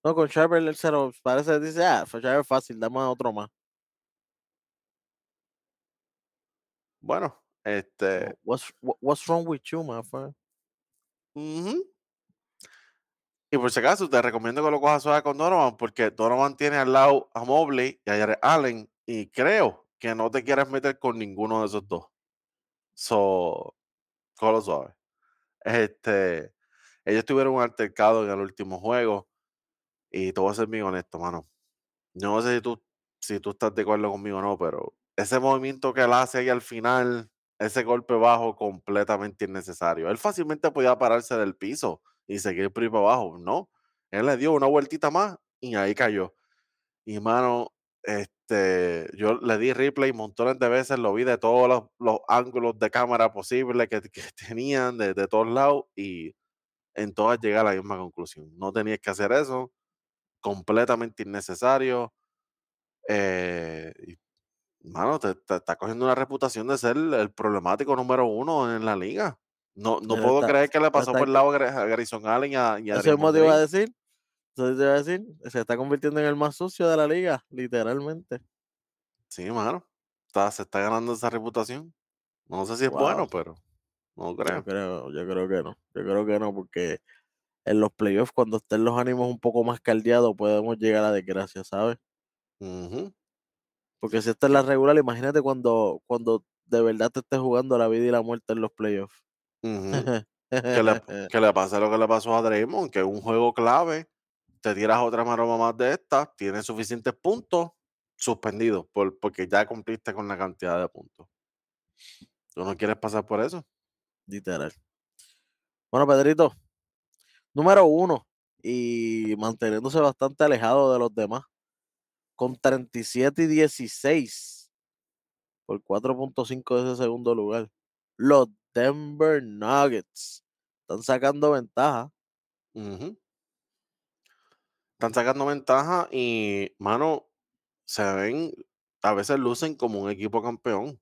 No, con Sharp él se lo parece, dice, ah, Sharp es fácil, dame a otro más. Bueno, este. What's, what- what's wrong with you, my friend? Y por si acaso, te recomiendo que lo cojas suave con Donovan, porque Donovan tiene al lado a Mobley y a Jared Allen, y creo que no te quieres meter con ninguno de esos dos. So, cógelo suave. Este, ellos tuvieron un altercado en el último juego, y te voy a ser bien honesto, mano. No sé si tú, si tú estás de acuerdo conmigo o no, pero ese movimiento que él hace ahí al final, ese golpe bajo, completamente innecesario. Él fácilmente podía pararse del piso y seguir por abajo. No, él le dio una vueltita más y ahí cayó. Y mano, este, yo le di replay montones de veces, lo vi de todos los, los ángulos de cámara posibles que, que tenían, de, de todos lados, y en todas llegué a la misma conclusión. No tenías que hacer eso, completamente innecesario. eh, y mano, te, te está cogiendo una reputación de ser el problemático número uno en la liga. No, no puedo está- creer que le pasó por el lado a Gar- a Garrison Allen y a, y a Eso mismo te iba a decir. Eso te iba a decir. Se está convirtiendo en el más sucio de la liga, literalmente. Sí, mano. Está, se está ganando esa reputación. No sé si es Wow. bueno, pero no Yo creo. creo, yo creo que no. Yo creo que no, porque en los playoffs, cuando estén los ánimos un poco más caldeados, podemos llegar a desgracia, ¿sabes? Porque si esta es la regular, imagínate cuando, cuando de verdad te estés jugando la vida y la muerte en los playoffs. Que le, que le pase lo que le pasó a Draymond, que es un juego clave, te tiras otra maroma más de esta, tienes suficientes puntos, suspendido, por, porque ya cumpliste con la cantidad de puntos. ¿Tú no quieres pasar por eso? Literal. Bueno, Pedrito, número uno y manteniéndose bastante alejado de los demás, con 37 y 16 por 4.5 de ese segundo lugar. Los Denver Nuggets están sacando ventaja. Están sacando ventaja y, mano, se ven, a veces lucen como un equipo campeón.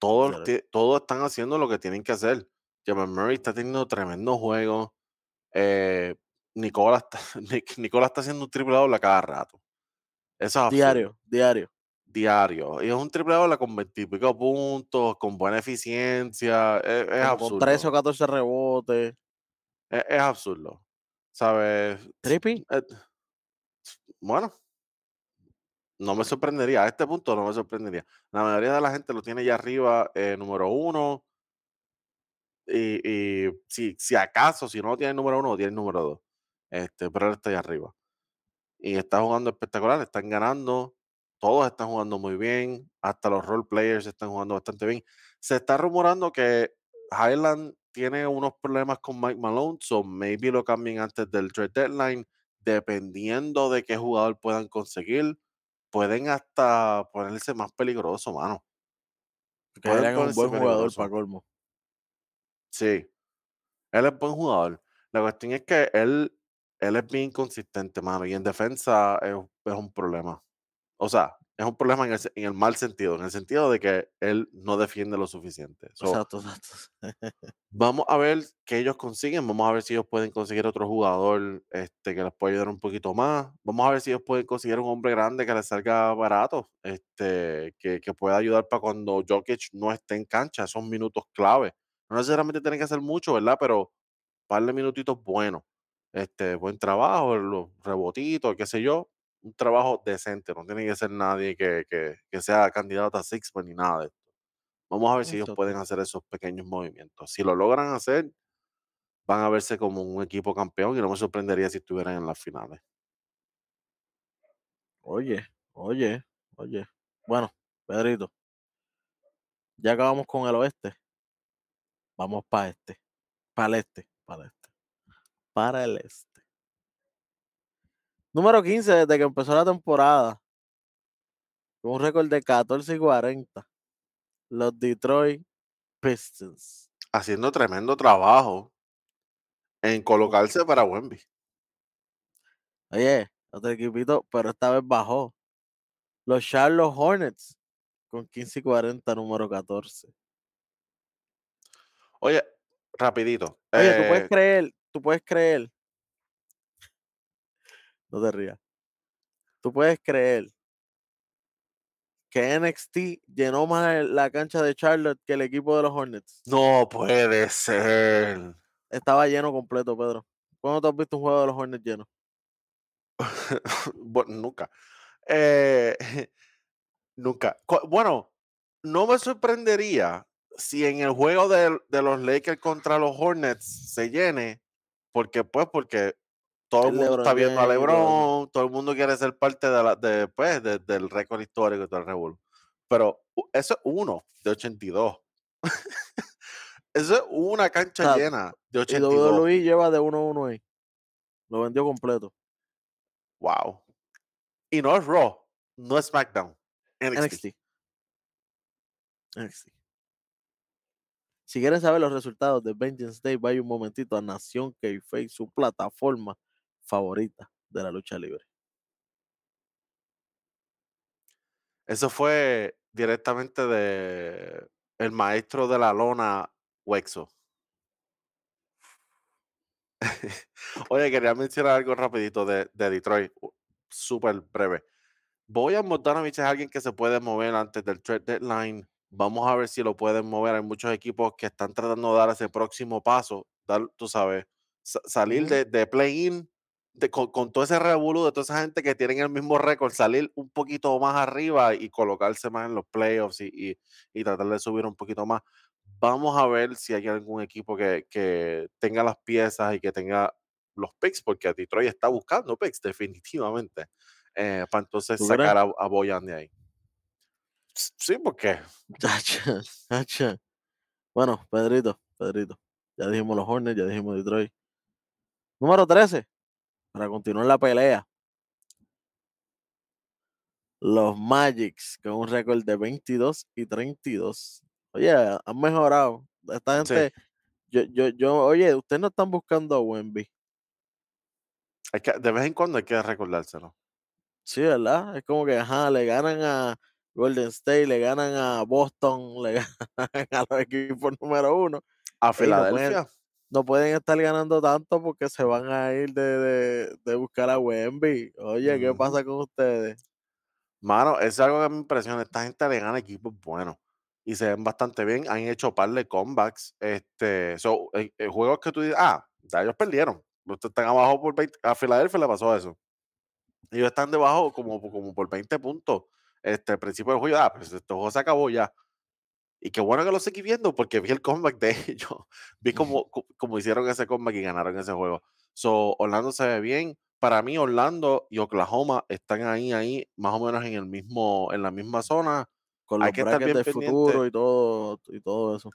Todos, todos están haciendo lo que tienen que hacer. Jamal Murray está teniendo tremendo juego. Eh, Nicola, está, Nic- Nicola está haciendo un triple doble cada rato. Eso es absurdo. Diario, diario. Diario. Y es un triple doble con 20 y pico puntos, con buena eficiencia. Es, es como absurdo. con 13 o 14 rebotes. Es, es absurdo. ¿Sabes? Trippy. Eh, bueno, no me sorprendería. A este punto no me sorprendería. La mayoría de la gente lo tiene ya arriba, eh, número uno. Y, y si, si acaso, si no lo tiene el número uno, tiene el número dos. Este, pero él está ahí arriba. Y está jugando espectacular, están ganando. Todos están jugando muy bien. Hasta los role players están jugando bastante bien. Se está rumorando que Highland tiene unos problemas con Mike Malone, so maybe lo cambien antes del trade deadline. Dependiendo de qué jugador puedan conseguir, pueden hasta ponerse más peligroso, mano. Porque Pueden un buen jugador para colmo. Sí, él es buen jugador. La cuestión es que él, él es bien inconsistente, mano, y en defensa es, es un problema. O sea, es un problema en el, se- en el mal sentido, en el sentido de que él no defiende lo suficiente. So, Exacto, exacto. Vamos a ver qué ellos consiguen. Vamos a ver si ellos pueden conseguir otro jugador este, que les pueda ayudar un poquito más. Vamos a ver si ellos pueden conseguir un hombre grande que les salga barato, este, que, que pueda ayudar para cuando Jokic no esté en cancha, esos minutos clave. No necesariamente tienen que hacer mucho, ¿verdad? Pero par de minutitos buenos. Este, buen trabajo, los rebotitos, qué sé yo. Un trabajo decente. No tiene que ser nadie que, que, que sea candidato a Sixman ni nada de esto. Vamos a ver si ellos pueden hacer esos pequeños movimientos. Si lo logran hacer, van a verse como un equipo campeón y no me sorprendería si estuvieran en las finales. Oye, oye, oye. Bueno, Pedrito, ya acabamos con el oeste. Vamos para este. Para el este. Para el este. Para el este. Número 15 desde que empezó la temporada. Con un récord de 14 y 40. Los Detroit Pistons. Haciendo tremendo trabajo en colocarse para Wemby. Oye, otro equipito, pero esta vez bajó. Los Charlotte Hornets con 15 y 40, número 14. Oye, rapidito. Oye, tú puedes eh, creer, tú puedes creer. No te rías. Tú puedes creer que NXT llenó más la cancha de Charlotte que el equipo de los Hornets. no puede ser. Estaba lleno completo, Pedro. ¿Cuándo tú has visto un juego de los Hornets lleno? bueno, nunca. Eh, nunca. Bueno, no me sorprendería si en el juego de, de los Lakers contra los Hornets se llene, porque pues, porque todo el mundo está viendo a James y. LeBron, todo el mundo quiere ser parte de la, de, pues, de- del récord histórico y todo el revuelo. Pero eso es uno de 82. eso es una cancha llena de Y 82. WWE lleva de 1 a 1 ahí. Lo vendió completo. Wow. Y no es Raw, no es SmackDown. NXT. NXT. NXT. Si quieren saber los resultados de Vengeance Day, vaya un momentito a Nación K-Face, su plataforma favorita de la lucha libre. Eso fue directamente de el maestro de la lona, Wexo. Oye, quería mencionar algo rapidito de, de Detroit, súper breve. Boyan Bogdanovich es alguien que se puede mover antes del trade deadline. Vamos a ver si lo pueden mover. Hay muchos equipos que están tratando de dar ese próximo paso, dar, tú sabes, sa- salir de, de play-in de- con, con todo ese revolú de toda esa gente que tienen el mismo récord, salir un poquito más arriba y colocarse más en los playoffs y, y- y tratar de subir un poquito más. Vamos a ver si hay algún equipo que, que tenga las piezas y que tenga los picks, porque Detroit está buscando picks, definitivamente, eh, para entonces sacar a, a Boyan de ahí. Sí, porque. Bueno, Pedrito, Pedrito. Ya dijimos los Hornets, ya dijimos Detroit. Número 13, para continuar la pelea. Los Magics, con un récord de 22 y 32. Oye, han mejorado. Esta sí, gente, yo, yo, yo, oye, ustedes no están buscando a Wemby. hay que, de vez en cuando hay que recordárselo. Sí, ¿verdad? Es como que, ajá, le ganan a Golden State, le ganan a Boston, le ganan a los equipos número uno. A Filadelfia. No pueden estar ganando tanto porque se van a ir de, de, de buscar a Wemby. Oye, ¿qué pasa con ustedes? Mano, es algo que me impresiona. Esta gente le gana equipos buenos y se ven bastante bien. Han hecho par de comebacks. Este, so, eh, eh, juegos que tú dices, ah, ya ellos perdieron. Ustedes están abajo por 20. A Filadelfia le pasó eso. Ellos están debajo como, como por 20 puntos. Este, al principio del juego, ah, pues este juego se acabó ya. Y qué bueno que lo seguí viendo porque vi el comeback de ellos. Vi cómo, cómo hicieron ese comeback y ganaron ese juego. So, Orlando se ve bien. Para mí, Orlando y Oklahoma están ahí, ahí, más o menos en el mismo, en la misma zona. Con Hay los que estar bien del pendiente. futuro y todo, y todo eso.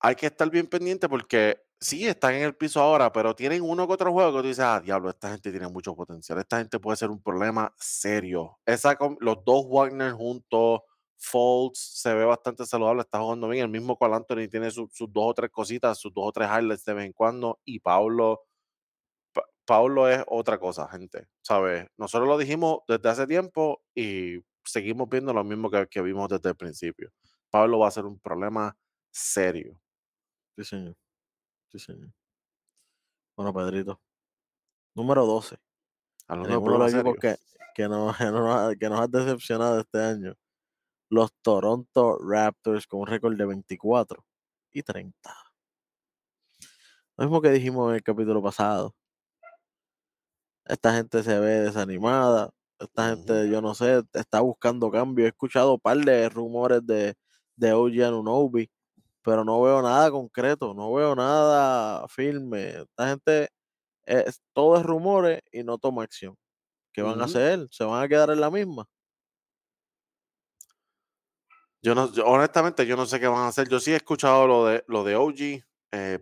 Hay que estar bien pendiente porque sí, están en el piso ahora, pero tienen uno que otro juego que tú dices, ah, diablo, esta gente tiene mucho potencial. Esta gente puede ser un problema serio. Esa, los dos Wagner juntos, Folds se ve bastante saludable, está jugando bien. El mismo Cole Anthony tiene su- sus dos o tres cositas, sus dos o tres highlights de vez en cuando. Y Pablo, Pa- Pablo es otra cosa, gente. ¿Sabes? Nosotros lo dijimos desde hace tiempo y seguimos viendo lo mismo que, que vimos desde el principio. Pablo va a ser un problema serio. Sí, señor. Sí, señor. Bueno, Pedrito. Número 12. Hablando de los equipos que, que, nos, que, nos, que nos ha decepcionado este año. Los Toronto Raptors con un récord de 24 y 30. Lo mismo que dijimos en el capítulo pasado. Esta gente se ve desanimada. Esta gente, yo no sé, está buscando cambio. He escuchado un par de rumores de, de OG Anunoby, pero no veo nada concreto, no veo nada firme. Esta gente, es, todo es rumores y no toma acción. ¿Qué van a hacer? ¿Se van a quedar en la misma? Yo no, yo- honestamente, yo no sé qué van a hacer. Yo sí he escuchado lo de, lo de OG. eh,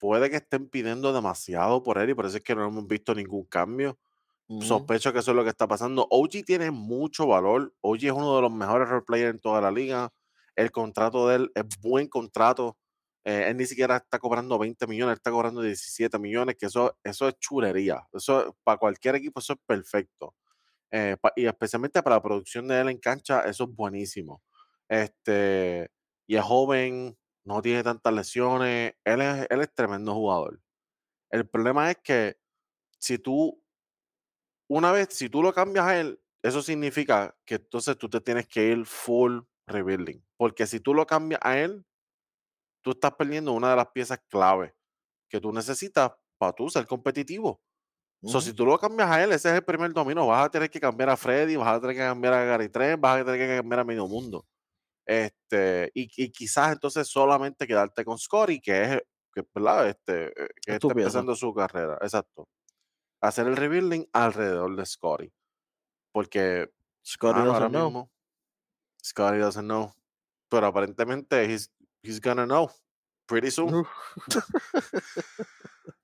puede que estén pidiendo demasiado por él y por eso es que no hemos visto ningún cambio. Sospecho que eso es lo que está pasando. OG tiene mucho valor. OG es uno de los mejores role players en toda la liga. El contrato de él es buen contrato. Eh, él ni siquiera está cobrando 20 millones, él está cobrando 17 millones, que eso, eso es chulería. Eso para cualquier equipo eso es perfecto. Eh, pa- y especialmente para la producción de él en cancha, eso es buenísimo. Este, y es joven, no tiene tantas lesiones, él es, él es tremendo jugador. El problema es que si tú una vez, si tú lo cambias a él, eso significa que entonces tú te tienes que ir full rebuilding. Porque si tú lo cambias a él, tú estás perdiendo una de las piezas clave que tú necesitas para tú ser competitivo. So, Ujú. si tú lo cambias a él, ese es el primer domino. Vas a tener que cambiar a Freddy, vas a tener que cambiar a Gary Trent, vas a tener que cambiar a medio mundo. Este, y, y quizás entonces solamente quedarte con Scotty, que es, que, ¿verdad? Este, eh, que Es está empezando su carrera. Exacto. Hacer el rebuilding alrededor de Scotty. Porque Scotty ahora doesn't know. mismo, Scotty doesn't know. Pero aparentemente, he's, he's gonna know pretty soon.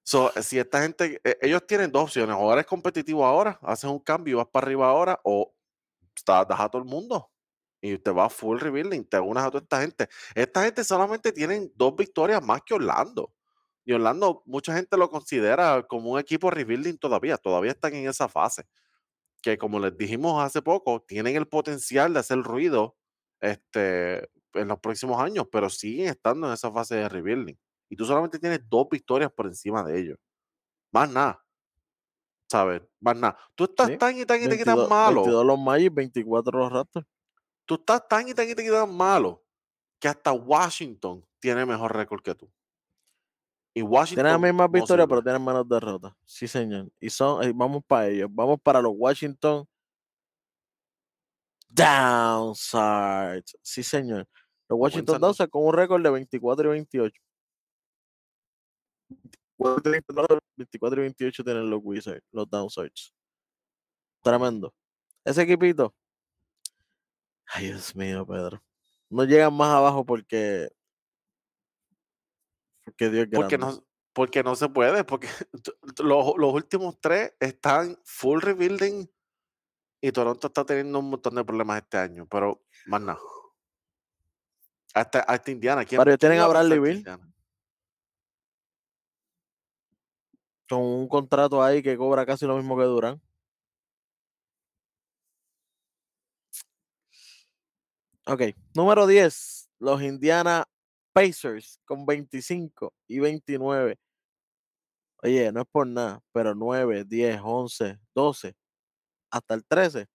So, si esta gente, eh, ellos tienen dos opciones: o eres competitivo ahora, haces un cambio y vas para arriba ahora, o está- das a todo el mundo y te vas full rebuilding, te unas a toda esta gente. Esta gente solamente tienen dos victorias más que Orlando. Y Orlando, mucha gente lo considera como un equipo rebuilding todavía, todavía están en esa fase. Que como les dijimos hace poco, tienen el potencial de hacer ruido este, en los próximos años, pero siguen estando en esa fase de rebuilding. Y tú solamente tienes dos victorias por encima de ellos. Más nada. ¿Sabes? Más nada. Tú estás Sí, tan y tan y 22, tan malo. 22 los Magic, 24 los Raptors. Tú estás tan y tan y tan, malo que hasta Washington tiene mejor récord que tú. Y Washington. Tienen las mismas no victorias, pero tienen menos derrotas. Sí, señor. Y son, eh, vamos para ellos. Vamos para los Washington Downsides. Sí, señor. Los Washington. Downsides con un récord de 24 y 28. 24 y 28 tienen los Wizards, los Downsides. Tremendo. Ese equipito. Ay, Dios mío, Pedro. No llegan más abajo porque. Porque Dios Porque grande. no, porque no se puede, porque los, los últimos tres están full rebuilding y Toronto está teniendo un montón de problemas este año, pero más nada. Hasta, hasta Indiana. ¿quién- Pero tienen a Bradley? Con un contrato ahí que cobra casi lo mismo que Durán. Ok, número 10, los Indiana Pacers con 25 y 29. Oye, no es por nada, pero 9, 10, 11, 12, hasta el 13.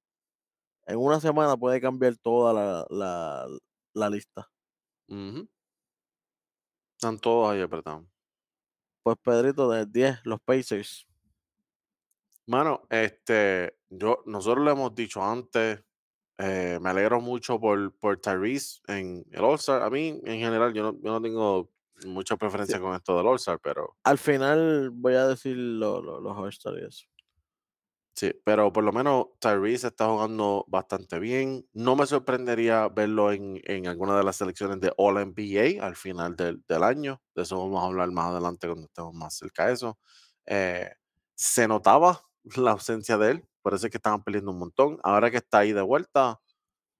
En una semana puede cambiar toda la, la, la lista. Ujú. Están todos ahí apretados. Pues Pedrito, del 10, los Pacers. Mano, este, yo, nosotros lo hemos dicho antes, eh, me alegro mucho por, por Tyrese en el All-Star. A mí, en general, yo no, yo no tengo mucha preferencia con esto del All-Star, pero Al final voy a decir lo- lo- los All-Star y eso. sí, pero por lo menos Tyrese está jugando bastante bien. No me sorprendería verlo en, en alguna de las selecciones de All-NBA al final del, del año. De eso vamos a hablar más adelante cuando estemos más cerca de eso. Eh, se notaba la ausencia de él, parece que estaban peleando un montón. Ahora que está ahí de vuelta,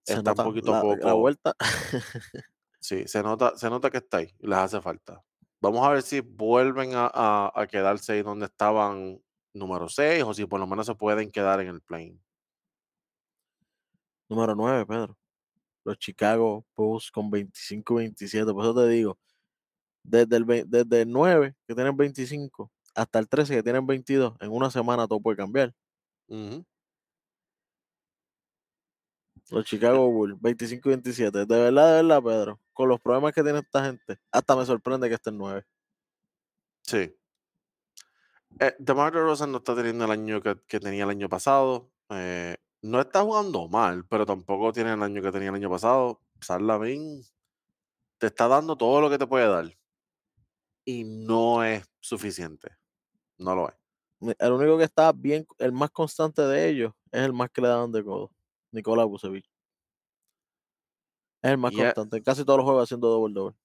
Se está un poquito la, la poco. vuelta. Sí, se nota, se nota que está ahí les hace falta. Vamos a ver si vuelven a, a- a quedarse ahí donde estaban número 6 o si por lo menos se pueden quedar en el plane. Número 9, Pedro. Los Chicago Bulls con 25 y 27. Por eso te digo, desde el, desde el 9, que tienen 25, hasta el 13, que tienen 22, en una semana todo puede cambiar. Los Chicago Bulls, 25 y 27. De verdad, de verdad, Pedro. Con los problemas que tiene esta gente, hasta me sorprende que esté en 9. Sí. Eh, DeMar DeRozan no está teniendo el año que, que tenía el año pasado. eh, no está jugando mal, pero tampoco tiene el año que tenía el año pasado. Sarlavin te está dando todo lo que te puede dar. Y no es suficiente. No lo es. El único que está bien, el más constante de ellos, es el más que le daban de codo. Nicolás Vucevic. Es el más Y es- constante. En casi todos los juegos haciendo doble doble.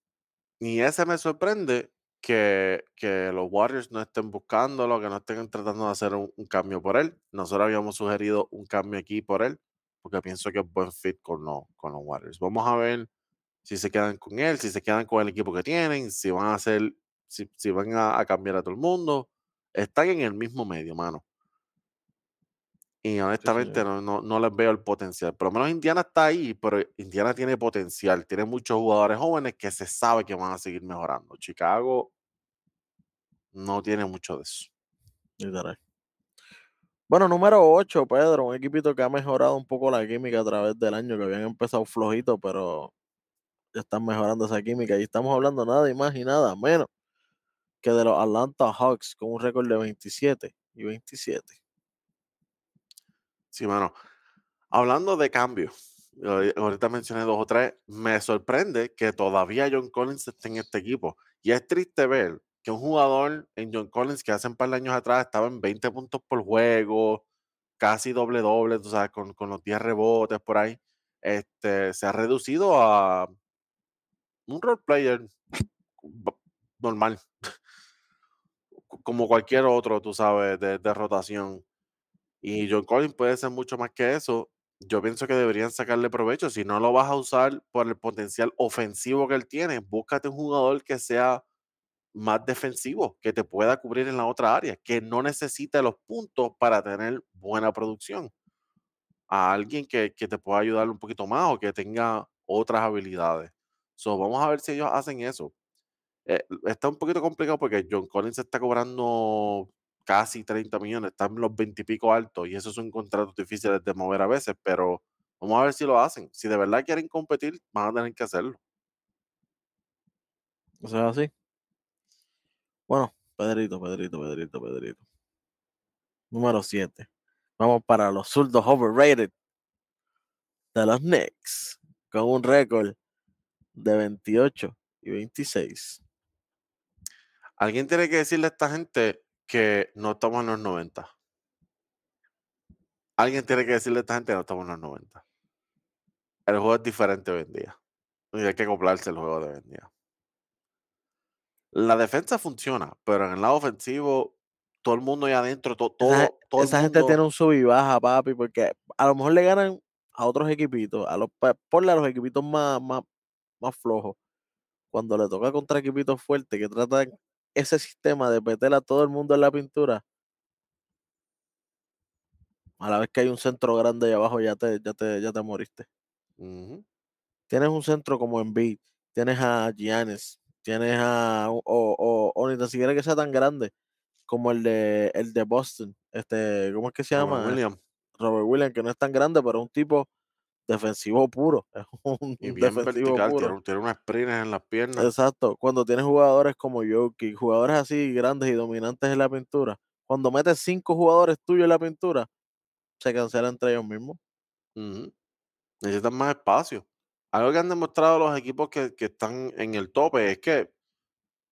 Y ese me sorprende que, que los Warriors no estén buscándolo, que no estén tratando de hacer un, un cambio por él. Nosotros habíamos sugerido un cambio aquí por él, porque pienso que es buen fit con, los con los Warriors. Vamos a ver si se quedan con él, si se quedan con el equipo que tienen, si van a hacer, si, si van a, a cambiar a todo el mundo. Están en el mismo medio, mano. Y honestamente señor. no, no, no les veo el potencial. Por lo menos Indiana está ahí, pero Indiana tiene potencial. Tiene muchos jugadores jóvenes que se sabe que van a seguir mejorando. Chicago no tiene mucho de eso. Literal. Bueno, número 8, Pedro, un equipito que ha mejorado un poco la química a través del año, que habían empezado flojito, pero ya están mejorando esa química. Y estamos hablando nada y más y nada menos que de los Atlanta Hawks con un récord de 27 y 27. Sí, mano. Hablando de cambios, ahori- ahorita mencioné dos o tres, me sorprende que todavía John Collins esté en este equipo. Y es triste ver que un jugador en John Collins que hace un par de años atrás estaba en 20 puntos por juego, casi doble doble, tú sabes, con, con los 10 rebotes por ahí, este, se ha reducido a un role player normal, como cualquier otro, tú sabes, de, rotación. Y John Collins puede ser mucho más que eso. Yo pienso que deberían sacarle provecho. Si no lo vas a usar por el potencial ofensivo que él tiene, búscate un jugador que sea más defensivo, que te pueda cubrir en la otra área, que no necesite los puntos para tener buena producción. A alguien que, que te pueda ayudar un poquito más o que tenga otras habilidades. So, vamos a ver si ellos hacen eso. Eh, está un poquito complicado porque John Collins está cobrando casi 30 millones, está en los 20 y pico altos y esos son contratos difíciles de mover a veces, pero vamos a ver si lo hacen. Si de verdad quieren competir, van a tener que hacerlo. O sea, así. Bueno, Pedrito, Pedrito, Pedrito, Pedrito. Número 7. Vamos para los zurdos overrated de los Knicks con un récord de 28 y 26. Alguien tiene que decirle a esta gente que no estamos en los 90. Alguien tiene que decirle a esta gente que no estamos en los 90. El juego es diferente hoy en día. Y hay que acoplarse al juego de hoy en día. La defensa funciona, pero en el lado ofensivo, todo el mundo ahí adentro, to- todo, Esa, todo el esa gente mundo- tiene un sub y baja, papi, porque a lo mejor le ganan a otros equipitos, a los, pa- ponle a los equipitos más, más, más flojos. Cuando le toca contra equipitos fuertes que tratan ese sistema de meter a todo el mundo en la pintura, a la vez que hay un centro grande ahí abajo, ya te, ya te, ya te moriste. Tienes un centro como Embiid, tienes a Giannis, tienes a o, o, o ni tan siquiera que sea tan grande como el de el de Boston, este, ¿cómo es que se Robert llama? Williams. Robert Williams, que no es tan grande, pero es un tipo defensivo puro, es un Y bien defensivo vertical, puro. tiene, tiene unas sprinters en las piernas. Exacto, cuando tienes jugadores como Jokic, jugadores así grandes y dominantes en la pintura, cuando metes cinco jugadores tuyos en la pintura, se cancela entre ellos mismos. Necesitan más espacio. Algo que han demostrado los equipos que, que están en el tope es que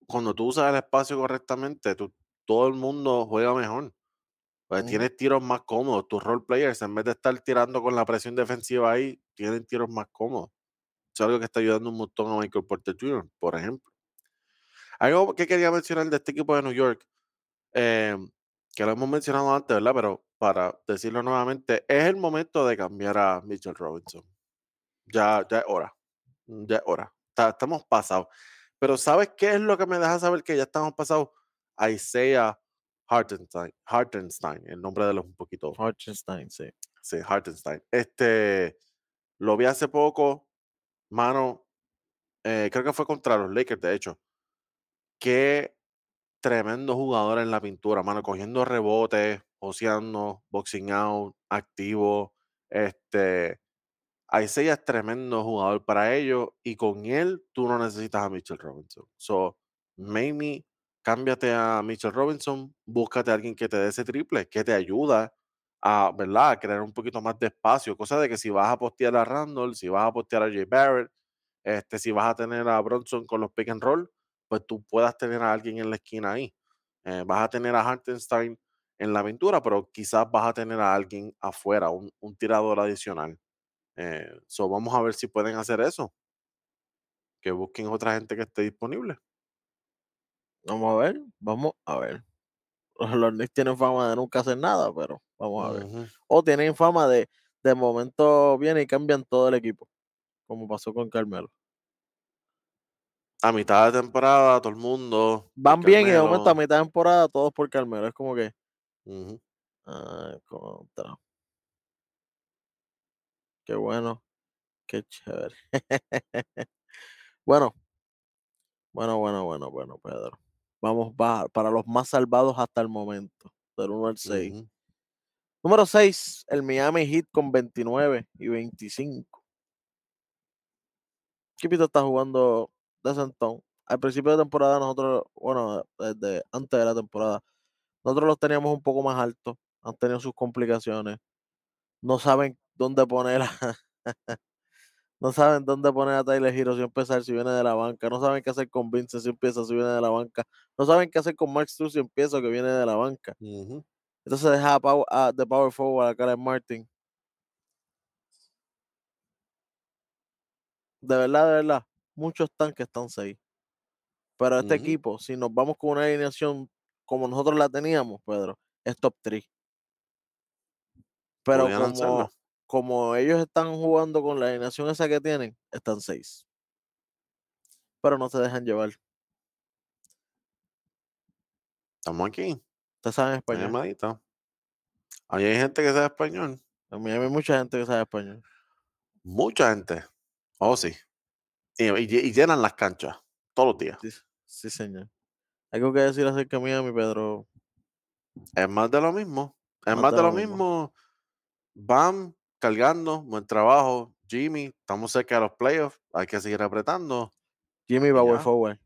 cuando tú usas el espacio correctamente, tú- todo el mundo juega mejor. Pues tienes tiros más cómodos. Tus role players, en vez de estar tirando con la presión defensiva ahí, tienen tiros más cómodos. Es algo que está ayudando un montón a Michael Porter Jr., por ejemplo. Algo que quería mencionar de este equipo de New York, eh, que lo hemos mencionado antes, ¿verdad? Pero para decirlo nuevamente, es el momento de cambiar a Mitchell Robinson. Ya, ya es hora. mm, Ya es hora. Está- estamos pasados. Pero ¿sabes qué es lo que me deja saber que ya estamos pasados? Isaiah Hartenstein. Hartenstein, el nombre de los un poquito. Hartenstein, sí. Sí, Hartenstein. Este, lo vi hace poco, mano, eh, creo que fue contra los Lakers, de hecho. Qué tremendo jugador en la pintura, mano, cogiendo rebotes, oceando, boxing out, activo. Este, Isaiah es tremendo jugador para ellos y con él tú no necesitas a Mitchell Robinson. So, maybe cámbiate a Mitchell Robinson, búscate a alguien que te dé ese triple, que te ayuda a, ¿verdad? a crear un poquito más de espacio. Cosa de que si vas a postear a Randall, si vas a postear a Jay Barrett, este, si vas a tener a Bronson con los pick and roll, pues tú puedas tener a alguien en la esquina ahí. Eh, vas a tener a Hartenstein en la pintura, pero quizás vas a tener a alguien afuera, un, un tirador adicional. Eh, so vamos a ver si pueden hacer eso. Que busquen otra gente que esté disponible. Vamos a ver, vamos a ver. Los Knicks tienen fama de nunca hacer nada, pero vamos a ver. O tienen fama de de momento vienen y cambian todo el equipo, como pasó con Carmelo. A mitad de temporada, todo el mundo. Van bien y de momento a mitad de temporada todos por Carmelo. Es como que, ah, contra. Qué bueno, qué chévere. bueno, bueno, bueno, bueno, bueno, Pedro. Vamos va- para los más salvados hasta el momento, del 1 al 6. Ujú. Número 6, el Miami Heat con 29 y 25. Equipito está jugando de sentón. Al principio de temporada nosotros, bueno, desde antes de la temporada, nosotros los teníamos un poco más altos, han tenido sus complicaciones, no saben dónde poner a, no saben dónde poner a Tyler Hero si empezar si viene de la banca, no saben qué hacer con Vince si empieza si viene de la banca, no saben qué hacer con Max Struz si empieza que viene de la banca. Entonces deja a, de Power Forward a Karen Martin. De verdad, de verdad, muchos tanques están 6. Pero este equipo, si nos vamos con una alineación como nosotros la teníamos, Pedro, es top 3. Pero como. Como ellos están jugando con la alineación esa que tienen, están 6. Pero no se dejan llevar. Estamos aquí. Ustedes saben español. llamadita. Ahí hay gente que sabe español. Miami hay mucha gente que sabe español. Mucha gente. Oh, sí. Y, y- y llenan las canchas todos los días. Sí, sí, señor. Algo que decir acerca de Miami, Pedro. Es más de lo mismo. Es Más más de de lo mismo. mismo. Van cargando, buen trabajo. Jimmy, estamos cerca de los playoffs. Hay que seguir apretando. Jimmy Power ya. Forward.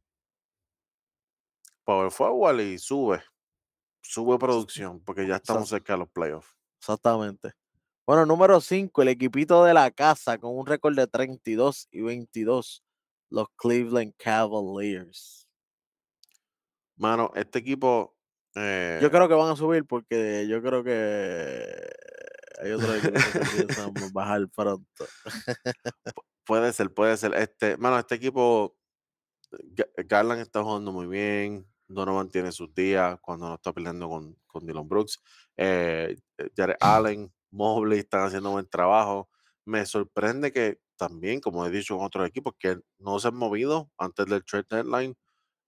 Power forward y sube. Sube producción porque ya estamos cerca de los playoffs. Exactamente. Bueno, número 5, el equipito de la casa con un récord de 32 y 22. Los Cleveland Cavaliers. Mano, este equipo. eh, Yo creo que van a subir porque yo creo que hay equipos que a bajar pronto. Puede ser, puede ser. Este, mano, este equipo. Ga- Garland está jugando muy bien. Donovan tiene sus días cuando no está peleando con, con Dylan Brooks. Eh, eh, Jared Allen, Mobley están haciendo buen trabajo. Me sorprende que también, como he dicho en otros equipos, que no se han movido antes del trade deadline.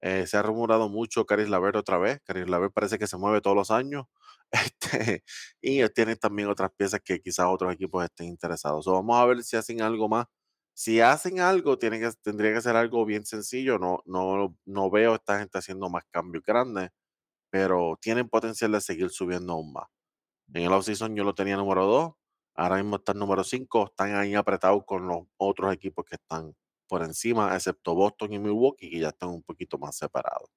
Eh, se ha rumorado mucho Caris Laver otra vez. Caris Laver parece que se mueve todos los años. Este, y tienen también otras piezas que quizás otros equipos estén interesados. So, vamos a ver si hacen algo más. Si hacen algo, tiene que, tendría que ser algo bien sencillo. No, no, no veo esta gente haciendo más cambios grandes, pero tienen potencial de seguir subiendo aún más. En el offseason yo lo tenía número 2, ahora mismo está número 5, están ahí apretados con los otros equipos que están por encima, excepto Boston y Milwaukee, que ya están un poquito más separados.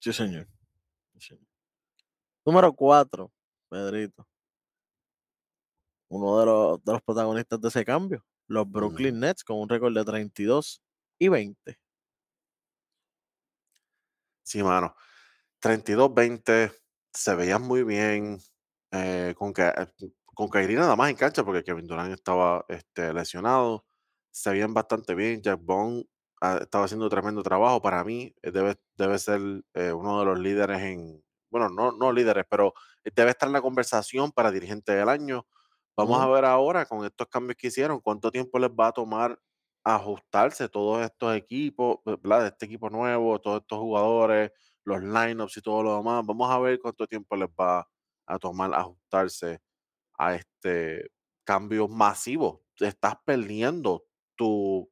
Sí, señor. Sí, señor. Número 4, Pedrito. Uno de los, de los protagonistas de ese cambio. Los Brooklyn Nets con un récord de 32 y 20. Sí, mano. 32-20, se veían muy bien. eh, con, que, con Kyrie nada más en cancha, porque Kevin Durant estaba este, lesionado. Se veían bastante bien. Jack Bond ah, estaba haciendo tremendo trabajo. Para mí, eh, debe, debe ser eh, uno de los líderes en. Bueno, no, no líderes, pero debe estar en la conversación para dirigente del año. Vamos a Ujú. ver ahora con estos cambios que hicieron, cuánto tiempo les va a tomar ajustarse todos estos equipos, ¿verdad? Este equipo nuevo, todos estos jugadores, los lineups y todo lo demás. Vamos a ver cuánto tiempo les va a tomar ajustarse a este cambio masivo. Estás perdiendo tu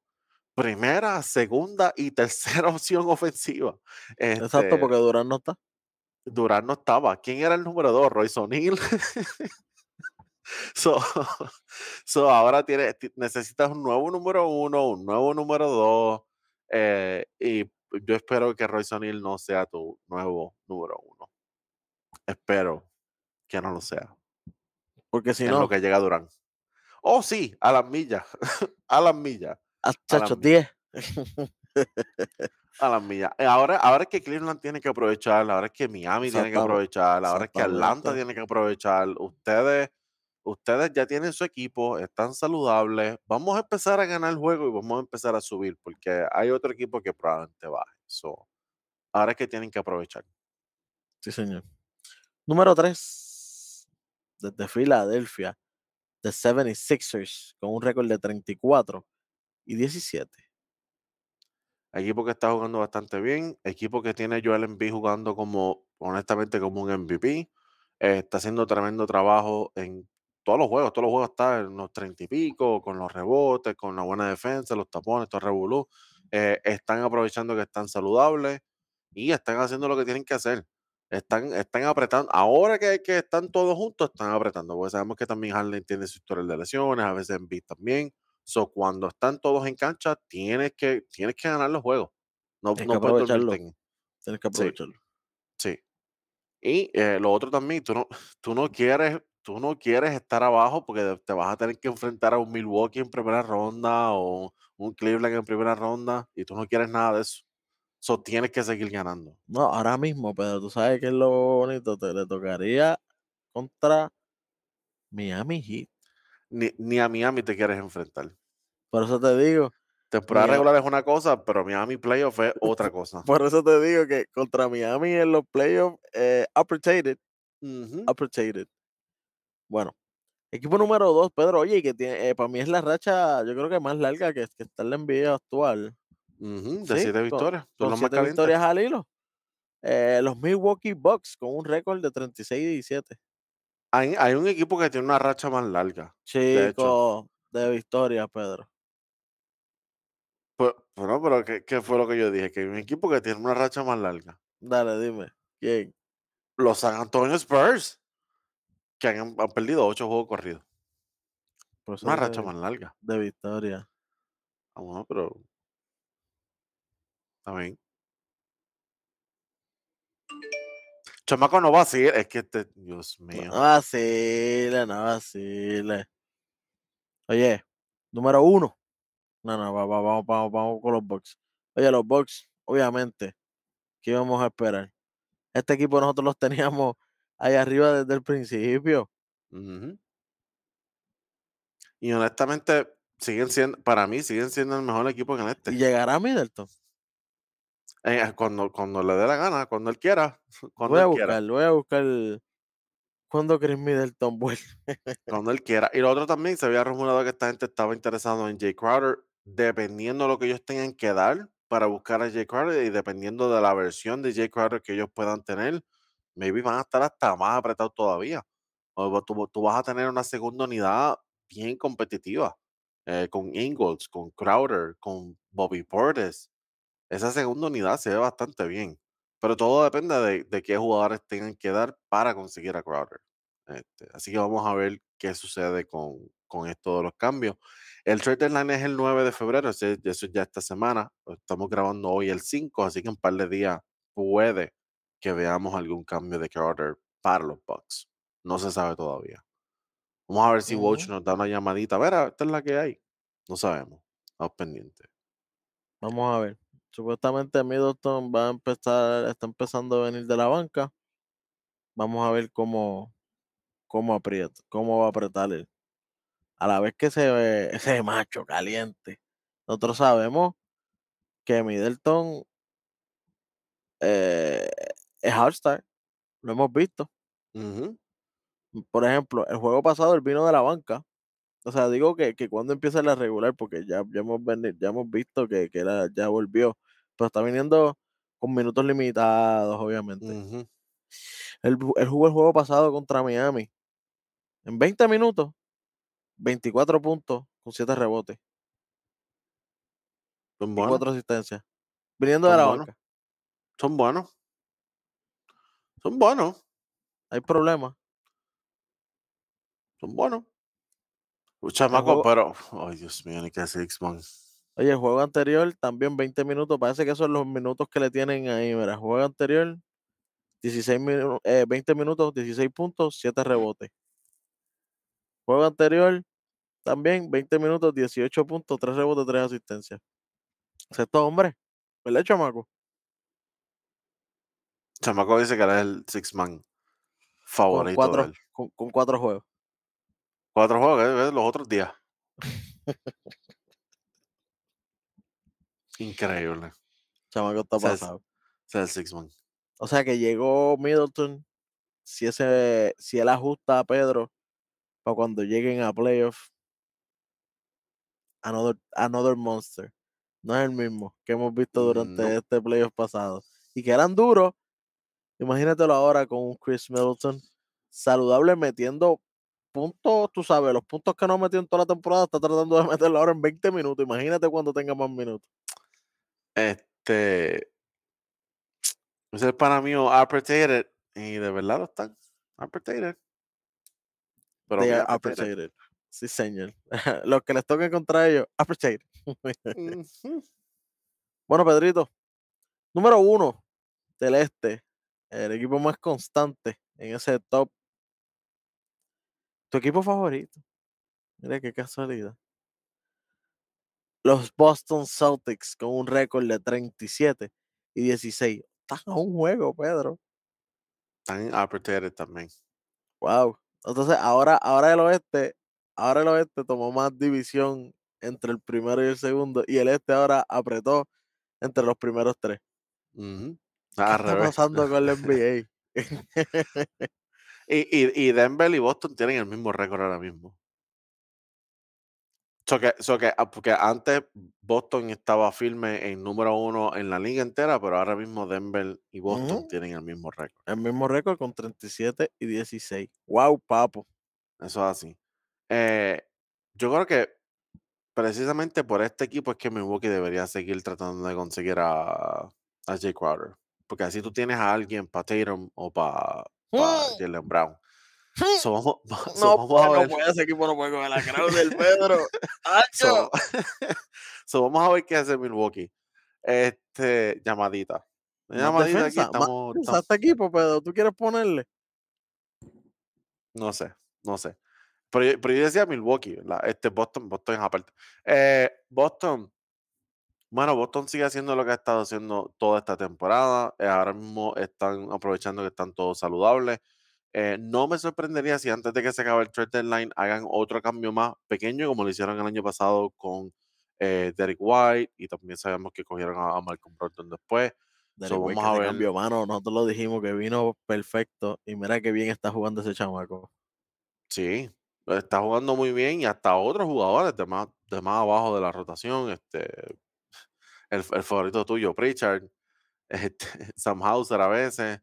primera, segunda y tercera opción ofensiva. Exacto, Este, porque Durán no está. Durán no estaba. ¿Quién era el número dos? Royce O'Neal. so, so ahora tiene, ti- necesitas un nuevo número uno, un nuevo número dos. eh, y yo espero que Royce O'Neal no sea tu nuevo número uno. Espero que no lo sea. Porque si en no, lo que llega Durán. Oh, sí, a las millas. a las millas. a las chacho, millas. 10. A las millas. Eh, Ahora, ahora es que Cleveland tiene que aprovechar, ahora es que Miami tiene que aprovechar, ahora es que Atlanta tiene que aprovechar. Ustedes, ustedes ya tienen su equipo, están saludables. Vamos a empezar a ganar el juego y vamos a empezar a subir, porque hay otro equipo que probablemente baje. So, ahora es que tienen que aprovechar. Sí, señor. Número 3. Desde Filadelfia. The 76ers. Con un récord de 34 y 17. Equipo que está jugando bastante bien, equipo que tiene Joel Embiid jugando como, honestamente, como un MVP. eh, está haciendo tremendo trabajo en todos los juegos. Todos los juegos está en los treinta y pico, con los rebotes, con la buena defensa, los tapones, todo revolú. Eh, están aprovechando que están saludables y están haciendo lo que tienen que hacer. Están, están apretando. Ahora que, están todos juntos, están apretando. Porque sabemos que también Harden tiene su historial de lesiones, a veces Embiid también. So, cuando están todos en cancha, tienes que, tienes que ganar los juegos. No, Tienes no aprovecharlo. Tienes que Sí. aprovecharlo. Sí. Y eh, lo otro también, tú no, tú no quieres, tú no quieres estar abajo porque te vas a tener que enfrentar a un Milwaukee en primera ronda o un Cleveland en primera ronda y tú no quieres nada de eso. So, tienes que seguir ganando. No, ahora mismo, pero tú sabes que es lo bonito. Te le tocaría contra Miami Heat. Ni, ni a Miami te quieres enfrentar. Por eso te digo, Temporada regular es una cosa, pero Miami Playoff es otra cosa. por eso te digo que contra Miami en los playoffs, eh, upper-rated, Ujú. upper-rated. Bueno, equipo número 2, Pedro, oye, que tiene, eh, para mí es la racha, yo creo que más larga que, que está en la NBA actual. De Sí, siete con- victorias. Son Con los siete victorias al hilo. Eh, los Milwaukee Bucks con un récord de 36 y 17. Hay, hay un equipo que tiene una racha más larga. De hecho. Chicos, de victorias, Pedro. Bueno, pero ¿qué, qué fue lo que yo dije? Que hay un equipo que tiene una racha más larga. Dale, dime. ¿Quién? Los San Antonio Spurs, que han, han perdido ocho juegos corridos. Por eso Una de- racha más larga. de victoria. Ah, bueno, pero. Está bien. Chamaco no va a seguir. Es que este. Dios mío. No vacile, no vacile. Oye, número uno. No, no, va- va- vamos, vamos, vamos con los Bucks. Oye, los Bucks, obviamente, ¿qué íbamos a esperar? Este equipo nosotros los teníamos ahí arriba desde el principio. Ujú. Y honestamente, siguen siendo. Para mí, siguen siendo el mejor equipo en el este. Y llegará Middleton. Eh, cuando, cuando le dé la gana, cuando él quiera. Cuando Voy a él quiera. buscar, voy a buscar cuando Chris Middleton vuelve. Cuando él quiera. Y lo otro también, se había rumorado que esta gente estaba interesado en Jay Crowder, dependiendo de lo que ellos tengan que dar para buscar a Jay Crowder y dependiendo de la versión de Jay Crowder que ellos puedan tener, maybe van a estar hasta más apretados todavía. O tú, tú vas a tener una segunda unidad bien competitiva, eh, con Ingles, con Crowder, con Bobby Portis. Esa segunda unidad se ve bastante bien, pero todo depende de, de qué jugadores tengan que dar para conseguir a Crowder. Este, así que vamos a ver qué sucede con, con esto de los cambios. El trade deadline es el 9 de febrero, eso es ya esta semana. lo Estamos grabando hoy el 5, así que en un par de días puede que veamos algún cambio de Crowder para los Bucks. No se sabe todavía. Vamos a ver si Ujú. nos da una llamadita. A ver, esta es la que hay. No sabemos. Estamos pendientes. Vamos a ver. Supuestamente Middleton va a empezar, está empezando a venir de la banca. Vamos a ver cómo, cómo aprieta, cómo va a apretar él. A la vez que se ve ese macho caliente. Nosotros sabemos que Middleton eh, es All-Star. Lo hemos visto. Por ejemplo, el juego pasado él vino de la banca. O sea, digo que, que cuando empieza la regular, porque ya, ya, hemos, veni- ya hemos visto que, que él ya volvió. Pero está viniendo con minutos limitados, obviamente. Él, ju- él jugó el juego pasado contra Miami. En 20 minutos, 24 puntos con 7 rebotes Son y buenos. 4 asistencias. Viniendo de la buenos. banca. Son buenos. Son buenos. Hay problemas. Son buenos. Un chamaco, pero. Ay, Dios mío, ni que six man. Oye, el juego anterior también 20 minutos. Parece que son los minutos que le tienen ahí. Mira, juego anterior, 16 minu- eh, 20 minutos, 16 puntos, 7 rebotes. Juego anterior, también 20 minutos, 18 puntos, 3 rebotes, 3 asistencias. Sexto hombre, ¿verdad, chamaco? Chamaco dice que es el six man Con favorito de cuatro, él. con, con cuatro juegos. Cuatro juegos, los otros días. Increíble. Chamaco está O sea, es- pasado. El six man. O sea que llegó Middleton. Si ese, si él ajusta a Pedro para cuando lleguen a playoff, another, another monster. No es el mismo que hemos visto durante No. este playoff pasado. Y que eran duros. Imagínatelo ahora con un Chris Middleton saludable metiendo puntos, tú sabes, los puntos que no metió en toda la temporada, está tratando de meterlo ahora en 20 minutos. Imagínate cuando tenga más minutos. Este. Ese es para mí appreciated. Y de verdad lo están. Appreciated. Pero They are appreciated. Sí, señor. Los que les toquen contra ellos, appreciated. Bueno, Pedrito, número uno del este, el equipo más constante en ese top. Tu equipo favorito. Mira qué casualidad. Los Boston Celtics con un récord de 37 y 16. Están a un juego, Pedro. Están appreciated también. Wow. Entonces, ahora, ahora el oeste, ahora el oeste tomó más división entre el primero y el segundo. Y el este ahora apretó entre los primeros tres. Ujú. ¿Qué Al está revés. pasando con la NBA? Y, y, y Denver y Boston tienen el mismo récord ahora mismo. So que, so que, ah, porque antes Boston estaba firme en número uno en la liga entera, pero ahora mismo Denver y Boston tienen el mismo récord. El mismo récord con 37 y 16. Wow, papo. Eso es así. Eh, yo creo que precisamente por este equipo es que Milwaukee debería seguir tratando de conseguir a, a Jay Crowder. Porque así tú tienes a alguien para Tatum o para Mm. Jalen Brown. So, vamos, so, No, vamos a ver. no puede, ese equipo no puede con la crowd del Pedro. So, so, vamos a ver qué hace Milwaukee. Este, llamadita. Más Llamadita aquí, defensa, estamos, estamos- este equipo, Pedro. ¿Tú quieres ponerle? no sé, no sé. Pero, pero yo decía Milwaukee, la- este Boston, Boston es aparte. Eh, Boston, bueno, Boston sigue haciendo lo que ha estado haciendo toda esta temporada. eh, ahora mismo están aprovechando que están todos saludables. Eh, no me sorprendería si antes de que se acabe el trade deadline hagan otro cambio más pequeño, como lo hicieron el año pasado con eh, Derek White, y también sabemos que cogieron a, a Malcolm Brogdon después. White, vamos a ver. cambió, mano. Nosotros lo dijimos que vino perfecto. Y mira qué bien está jugando ese chamaco. Sí, está jugando muy bien y hasta otros jugadores de más, de más abajo de la rotación, este, el, el favorito tuyo, Pritchard, este, Sam Hauser a veces.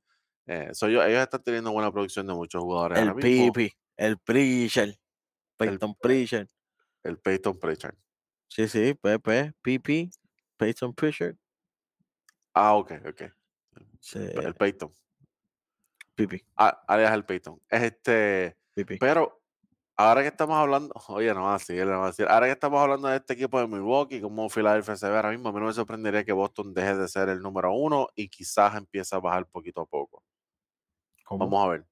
eh, so yo- ellos están teniendo buena producción de muchos jugadores. El Pipi, el Preacher, Peyton Preacher. el Peyton Pritchard. Sí, sí, PP, PP, Peyton Preacher. Ah, ok, ok. Sí, El Peyton. Pipi, Ah, alias el Peyton. Este, Pipi. pero ahora que estamos hablando, oye, no va a decir, no va a decir. Ahora que estamos hablando de este equipo de Milwaukee, como Philadelphia se ve ahora mismo, a mí no me sorprendería que Boston deje de ser el número uno y quizás empiece a bajar poquito a poco. ¿Cómo? Vamos a ver.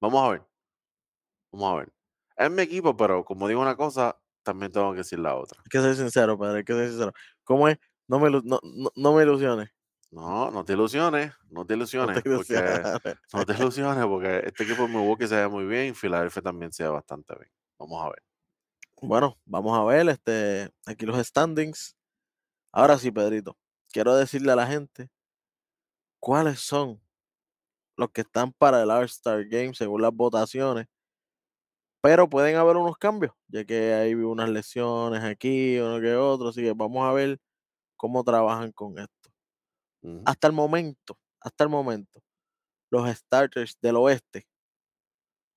Vamos a ver. Vamos a ver. Es mi equipo, pero como digo una cosa, también tengo que decir la otra. Hay que ser sincero, padre, hay que ser sincero. ¿Cómo es? No me, no, no, no me ilusiones. No, no te ilusiones, no te No ilusiones, te porque ilusiones. no te ilusiones, porque este equipo de Milwaukee se ve muy bien y Philadelphia también se ve bastante bien. Vamos a ver. Bueno, vamos a ver este, aquí los standings. Ahora sí, Pedrito, quiero decirle a la gente cuáles son los que están para el All-Star Game según las votaciones. Pero pueden haber unos cambios, ya que hay unas lesiones aquí, uno que otro. Así que vamos a ver cómo trabajan con esto. Hasta el momento, hasta el momento, los starters del oeste: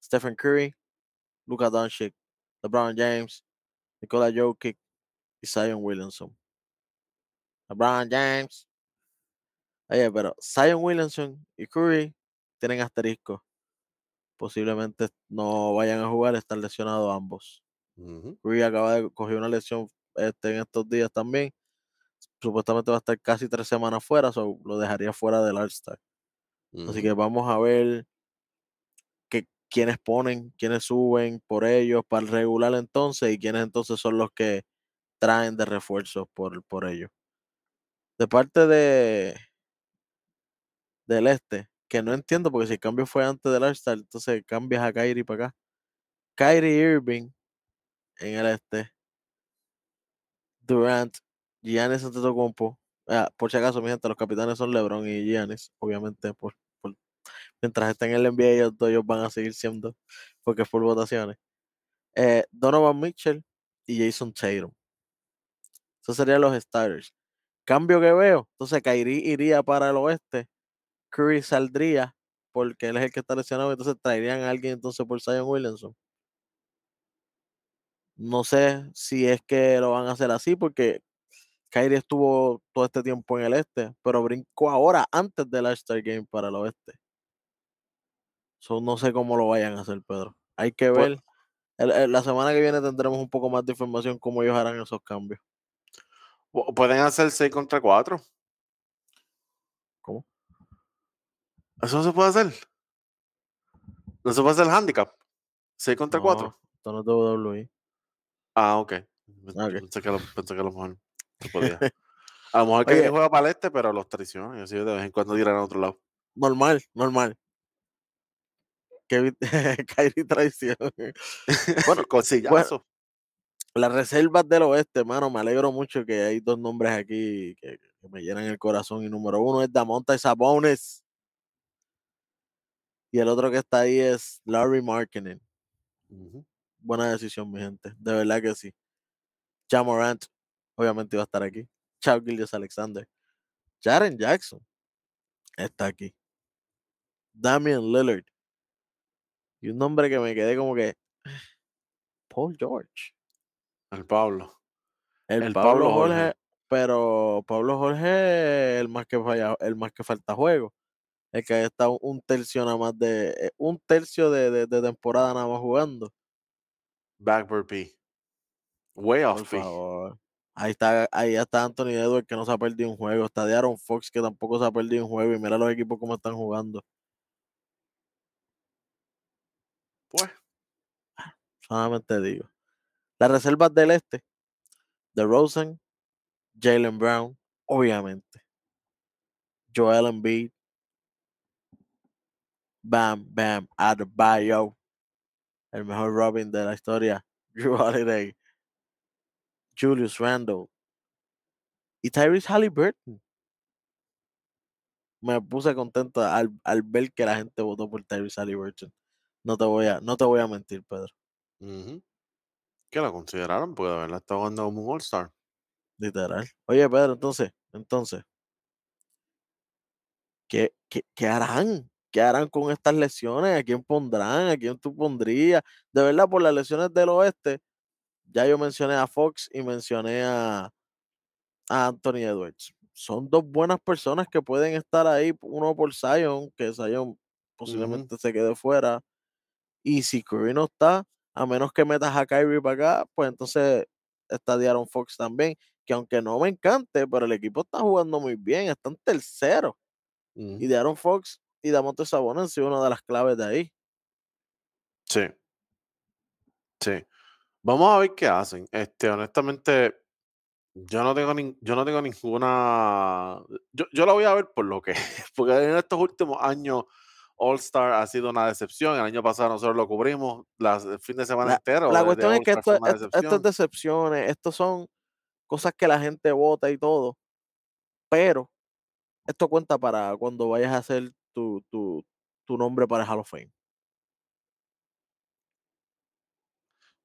Stephen Curry, Luka Doncic, LeBron James, Nikola Jokic y Zion Williamson. LeBron James. Oye, pero Zion Williamson y Curry tienen asterisco. Posiblemente no vayan a jugar, están lesionados ambos. Curry acaba de coger una lesión este, en estos días también. Supuestamente va a estar casi tres semanas fuera, so lo dejaría fuera del All-Star. Así que vamos a ver que, quiénes ponen, quiénes suben por ellos para el regular entonces y quiénes entonces son los que traen de refuerzos por, por ellos. De parte de del este, que no entiendo porque si el cambio fue antes del All-Star, entonces cambias a Kyrie para acá. Kyrie Irving en el este. Durant, Giannis Antetokounmpo. Ah, por si acaso, mi gente, los capitanes son LeBron y Giannis, obviamente, por, mientras estén en el NBA, ellos, ellos van a seguir siendo, porque es por votaciones. Eh, Donovan Mitchell y Jason Tatum. Esos serían los starters. Cambio que veo, entonces Kyrie iría para el oeste, Curry saldría, porque él es el que está lesionado, entonces traerían a alguien entonces por Zion Williamson. No sé si es que lo van a hacer así, porque Kyrie estuvo todo este tiempo en el este, pero brincó ahora antes del All-Star Game para el oeste. So, no sé cómo lo vayan a hacer, Pedro. Hay que Pu- ver. El- el- la semana que viene tendremos un poco más de información cómo ellos harán esos cambios. Pu- Pueden hacer 6 contra 4. ¿Cómo? Eso no se puede hacer. No se puede hacer el handicap. 6 contra 4. No, esto no es WWE. Ah, ok. Ah, ok. Pensé, que lo, pensé que a lo mejor podía. A lo mejor que juega para el este, pero los traiciona. Y así de vez en cuando dirán a otro lado. Normal, normal. Kevin, Kyrie traición. Bueno, con sillazo. Las reservas del oeste, hermano, me alegro mucho que hay dos nombres aquí que, que me llenan el corazón. Y número uno es Damonta Sabones. Y el otro que está ahí es Larry Markkinen. Buena decisión, mi gente. De verdad que sí. Jamorant, obviamente iba a estar aquí. Chao Gildias Alexander. Jaren Jackson está aquí. Damian Lillard. Y un nombre que me quedé como que. Paul George. El Pablo. El, El Pablo, Pablo Jorge, Jorge. pero Pablo Jorge, el más que falla, el más que falta juego. El que está un tercio nada más de, eh, un tercio de, de, de temporada nada más jugando. Backboard P. Way Por off P. favor. Ahí está, ahí está Anthony Edwards que no se ha perdido un juego. Está de Aaron Fox que tampoco se ha perdido un juego. Y mira los equipos cómo están jugando. Pues, Solamente digo. Las reservas del este. De Rosen, Jalen Brown, obviamente. Joel Embiid. Bam, bam, Adebayo. El mejor Robin de la historia. Drew Holiday. Julius Randle. Y Tyrese Halliburton. Me puse contento al, al, ver que la gente votó por Tyrese Halliburton. No te voy a, no te voy a mentir, Pedro. uh -huh. que lo consideraron porque de verdad está jugando como un All-Star. Literal. Oye, Pedro, entonces, entonces, ¿qué, qué, qué harán? ¿Qué harán con estas lesiones? ¿A quién pondrán? ¿A quién tú pondrías? De verdad, por las lesiones del oeste, ya yo mencioné a Fox y mencioné a, a Anthony Edwards. Son dos buenas personas que pueden estar ahí, uno por Zion, que Zion posiblemente uh -huh. se quede fuera. Y si Curry no está, a menos que metas a Kyrie para acá, pues entonces está Aaron Fox también, que aunque no me encante, pero el equipo está jugando muy bien, están terceros. Uh -huh. Y de Aaron Fox y Damonte Sabonis han sido una de las claves de ahí. Sí. Sí. Vamos a ver qué hacen. Este, honestamente, yo no tengo ni, yo no tengo ninguna. Yo, yo la voy a ver por lo que porque en estos últimos años All Star ha sido una decepción. El año pasado nosotros lo cubrimos las, el fin de semana la, entero. La cuestión es que esto, esto, esto, es decepciones, estos son cosas que la gente vota y todo, pero esto cuenta para cuando vayas a hacer tu, tu, tu nombre para Hall of Fame.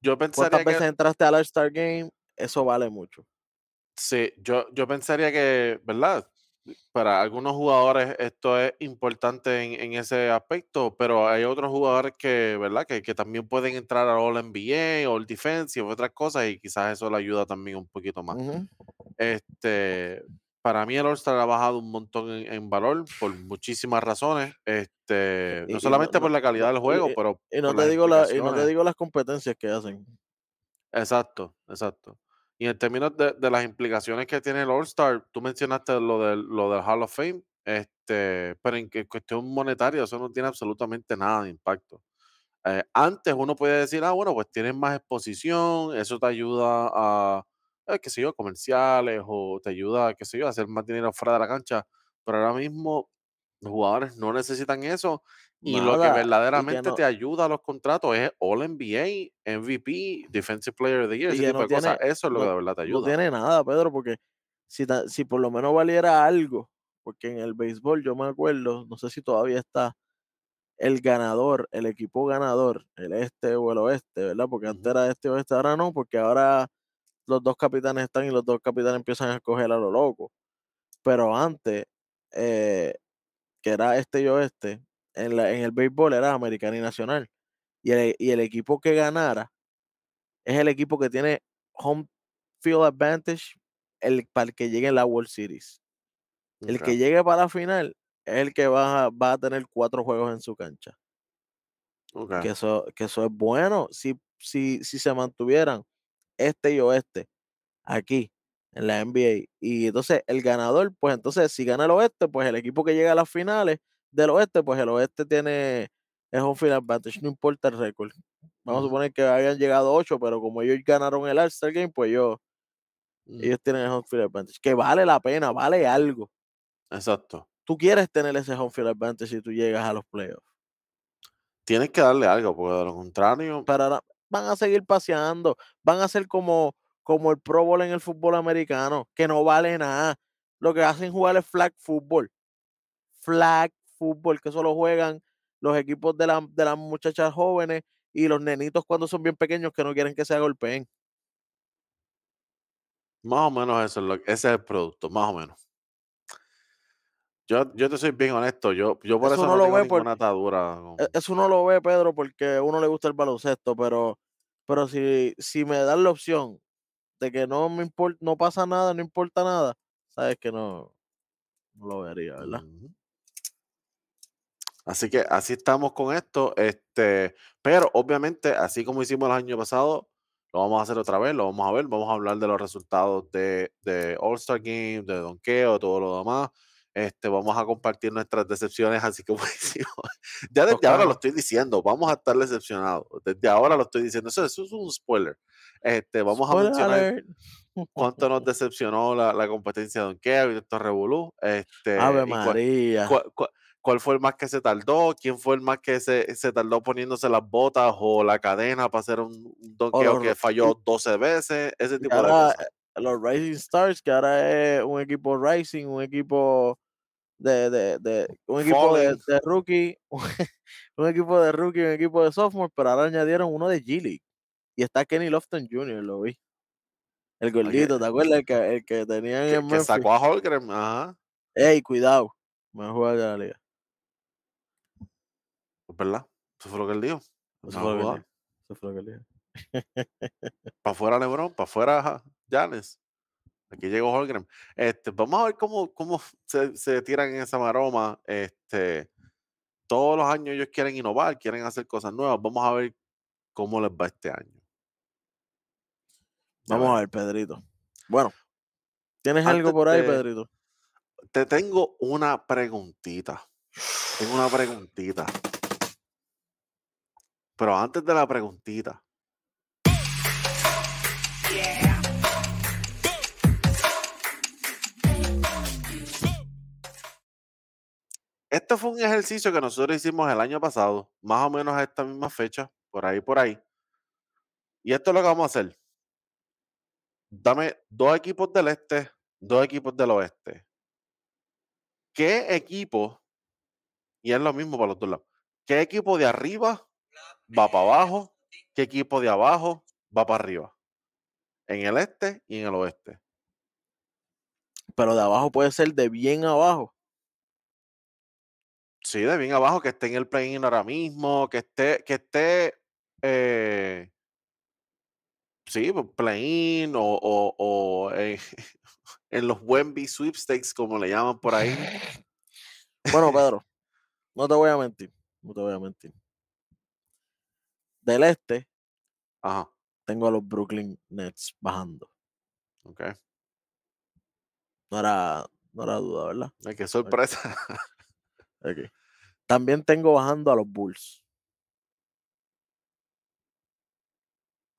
Yo pensaría ¿Cuántas veces que, entraste al All-Star Game? Eso vale mucho. Sí, yo, yo pensaría que, ¿verdad? Para algunos jugadores esto es importante en, en, ese aspecto, pero hay otros jugadores que, ¿verdad? Que, que también pueden entrar al All NBA o All Defense y otras cosas y quizás eso le ayuda también un poquito más. Uh -huh. Este, para mí el All-Star ha bajado un montón en, en, valor por muchísimas razones. Este, no y, solamente no, por la calidad no, del juego, y, pero y no por te digo la, y no te digo las competencias que hacen. Exacto, exacto. Y en términos de, de, las implicaciones que tiene el All-Star, tú mencionaste lo del, lo del Hall of Fame, este, pero en, en cuestión monetaria eso no tiene absolutamente nada de impacto. Eh, antes uno puede decir, ah, bueno, pues tienes más exposición, eso te ayuda a, eh, qué sé yo, comerciales o te ayuda, qué sé yo, a hacer más dinero fuera de la cancha, pero ahora mismo los jugadores no necesitan eso y Nada, lo que verdaderamente no- te ayuda a los contratos es All NBA, MVP, Defensive Player of the Year, y ese tipo no de cosas. tiene, Eso es lo que no, de verdad te no ayuda. tiene nada, Pedro, porque si, ta- si por lo menos valiera algo, porque en el béisbol yo me acuerdo, no sé si todavía está el ganador, el equipo ganador, el este o el oeste, ¿verdad? Porque antes era este o oeste, ahora no, porque ahora los dos capitanes están y los dos capitanes empiezan a escoger a lo loco. Pero antes, eh, que era este y oeste, en, la- en el béisbol era americano y nacional. Y el, y el equipo que ganara es el equipo que tiene home field advantage el, para el que llegue en la World Series. El que llegue para la final es el que va, a- va a tener cuatro juegos en su cancha. Que eso, que eso es bueno si, si, si se mantuvieran este y oeste aquí en la NBA. Y entonces el ganador, pues entonces si gana el oeste, pues el equipo que llega a las finales del oeste, pues el oeste tiene es un field advantage, no importa el récord. Vamos a suponer que hayan llegado ocho, pero como ellos ganaron el All-Star Game, pues ellos, Ujú. ellos tienen el home field advantage, que vale la pena, vale algo. Exacto. Tú quieres tener ese home field advantage si tú llegas a los playoffs. Tienes que darle algo, porque de lo contrario, ahora van a seguir paseando, van a ser como, como el Pro Bowl en el fútbol americano, que no vale nada. Lo que hacen jugar es flag football. Flag football, que solo juegan los equipos de, la- de las muchachas jóvenes y los nenitos cuando son bien pequeños que no quieren que se golpeen. más o menos eso es lo, ese es el producto, más o menos. Yo, yo te soy bien honesto, yo, yo por Eso eso no no lo tengo ve por- atadura. E- Eso uno lo ve, Pedro, porque a uno le gusta el baloncesto, pero, pero si, si me dan la opción de que no me importa, no pasa nada, no importa nada, sabes que no, no lo vería, ¿verdad? Así que así estamos con esto. Este, pero obviamente, así como hicimos el año pasado, lo vamos a hacer otra vez, lo vamos a ver, vamos a hablar de los resultados de, de All-Star Game, de Donkeo, todo lo demás. Este, vamos a compartir nuestras decepciones, así que buenísimo. Ya desde ahora lo estoy diciendo, vamos a estar decepcionados. Desde ahora lo estoy diciendo, eso, eso es un spoiler. Este, vamos a mencionar alert. cuánto nos decepcionó la, la competencia de Donkeo y estos revolú. Este, Ave cuál- María. cuál, cuál- cuál fue el más que se tardó, quién fue el más que se, se tardó poniéndose las botas o la cadena para hacer un, un donkeo que falló 12 veces, ese tipo de cosas. eh, los Rising Stars, que ahora es un equipo Rising, un equipo de, de, de un equipo de, rookie, un equipo de rookie, un equipo de sophomore, pero ahora añadieron uno de G League. Y está Kenny Lofton Jr., lo vi. El gordito, ¿te acuerdas? El que, el que tenían Que, en que Memphis. sacó a Holgren, ajá, Ey, cuidado. Mejor jugador de la liga. es verdad. Eso fue lo que él dijo. Eso fue lo que Para él dijo. Eso fue lo que él dijo. afuera LeBron, para afuera Giannis. Aquí llegó Holgren. Este, vamos a ver cómo, cómo se, se tiran en esa maroma. Este, todos los años ellos quieren innovar, quieren hacer cosas nuevas. Vamos a ver cómo les va este año. Vamos a ver, Pedrito. Bueno, ¿tienes algo por ahí, de- Pedrito? Te tengo una preguntita. Tengo una preguntita. Pero antes de la preguntita. Este fue un ejercicio que nosotros hicimos el año pasado, más o menos a esta misma fecha, por ahí, por ahí. Y esto es lo que vamos a hacer. Dame dos equipos del este, dos equipos del oeste. ¿Qué equipo, y es lo mismo para los dos lados, qué equipo de arriba va para abajo, qué equipo de abajo va para arriba? En el este y en el oeste. Pero de abajo puede ser de bien abajo. Sí, de bien abajo, que esté en el play-in ahora mismo, que esté, que esté, eh, sí, pues, play-in o, o, o, eh, en los Wemby sweepstakes, como le llaman por ahí. Bueno, Pedro, no te voy a mentir. No te voy a mentir. Del este, Ajá, tengo a los Brooklyn Nets bajando. ok. No era, no era duda, ¿verdad? Ay, qué sorpresa. También tengo bajando a los Bulls.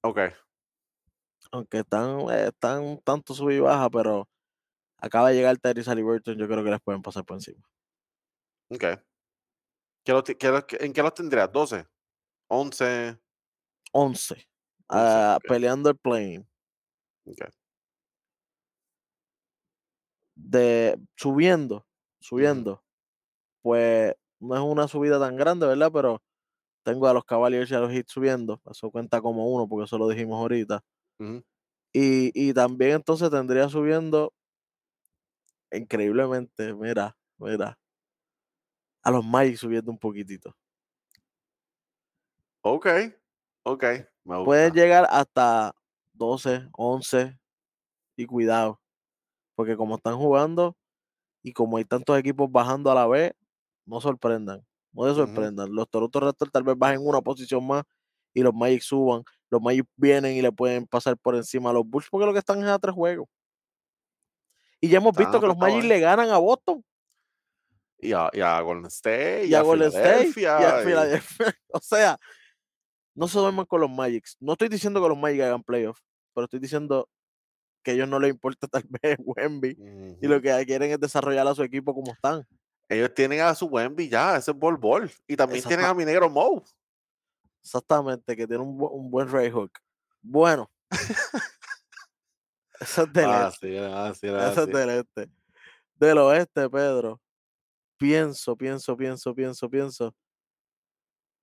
ok, Aunque están, eh, están tanto sub y baja, pero acaba de llegar Tyrese Haliburton, yo creo que les pueden pasar por encima. ok. ¿Qué lo qué lo- ¿En qué los tendrías? ¿12? ¿11? 11. ah, ok. Peleando el plane. Ok. De subiendo, subiendo. Pues no es una subida tan grande, ¿verdad? Pero tengo a los Cavaliers y a los Heat subiendo. Eso cuenta como uno, porque eso lo dijimos ahorita. Y, y también entonces tendría subiendo increíblemente, mira, mira, a los Magic subiendo un poquitito. Ok, ok. Me Pueden llegar hasta 12, 11 y cuidado, porque como están jugando y como hay tantos equipos bajando a la vez, no sorprendan, no se sorprendan. Los Toronto Raptors tal vez bajen una posición más y los Magic suban. Los Magic vienen y le pueden pasar por encima a los Bulls porque lo que están es a tres juegos. Y ya hemos visto que los apretados, Magic le ganan a Boston Y a, y a Golden State, y a Golden State y a Philadelphia. O sea, no se duerman con los Magics. No estoy diciendo que los Magic hagan playoffs, pero estoy diciendo que a ellos no les importa tal vez Wemby y lo que quieren es desarrollar a su equipo como están. Ellos tienen a su Wemby ya, ese es Bol Bol. Y también tienen a mi negro Mo. Exactamente, que tiene un, bu- un buen Ray Hook. Bueno. Eso es del Ah, este. sí, ah, sí, Eso ah, es sí. del este. Del oeste, Pedro. Pienso, pienso, pienso, pienso, pienso.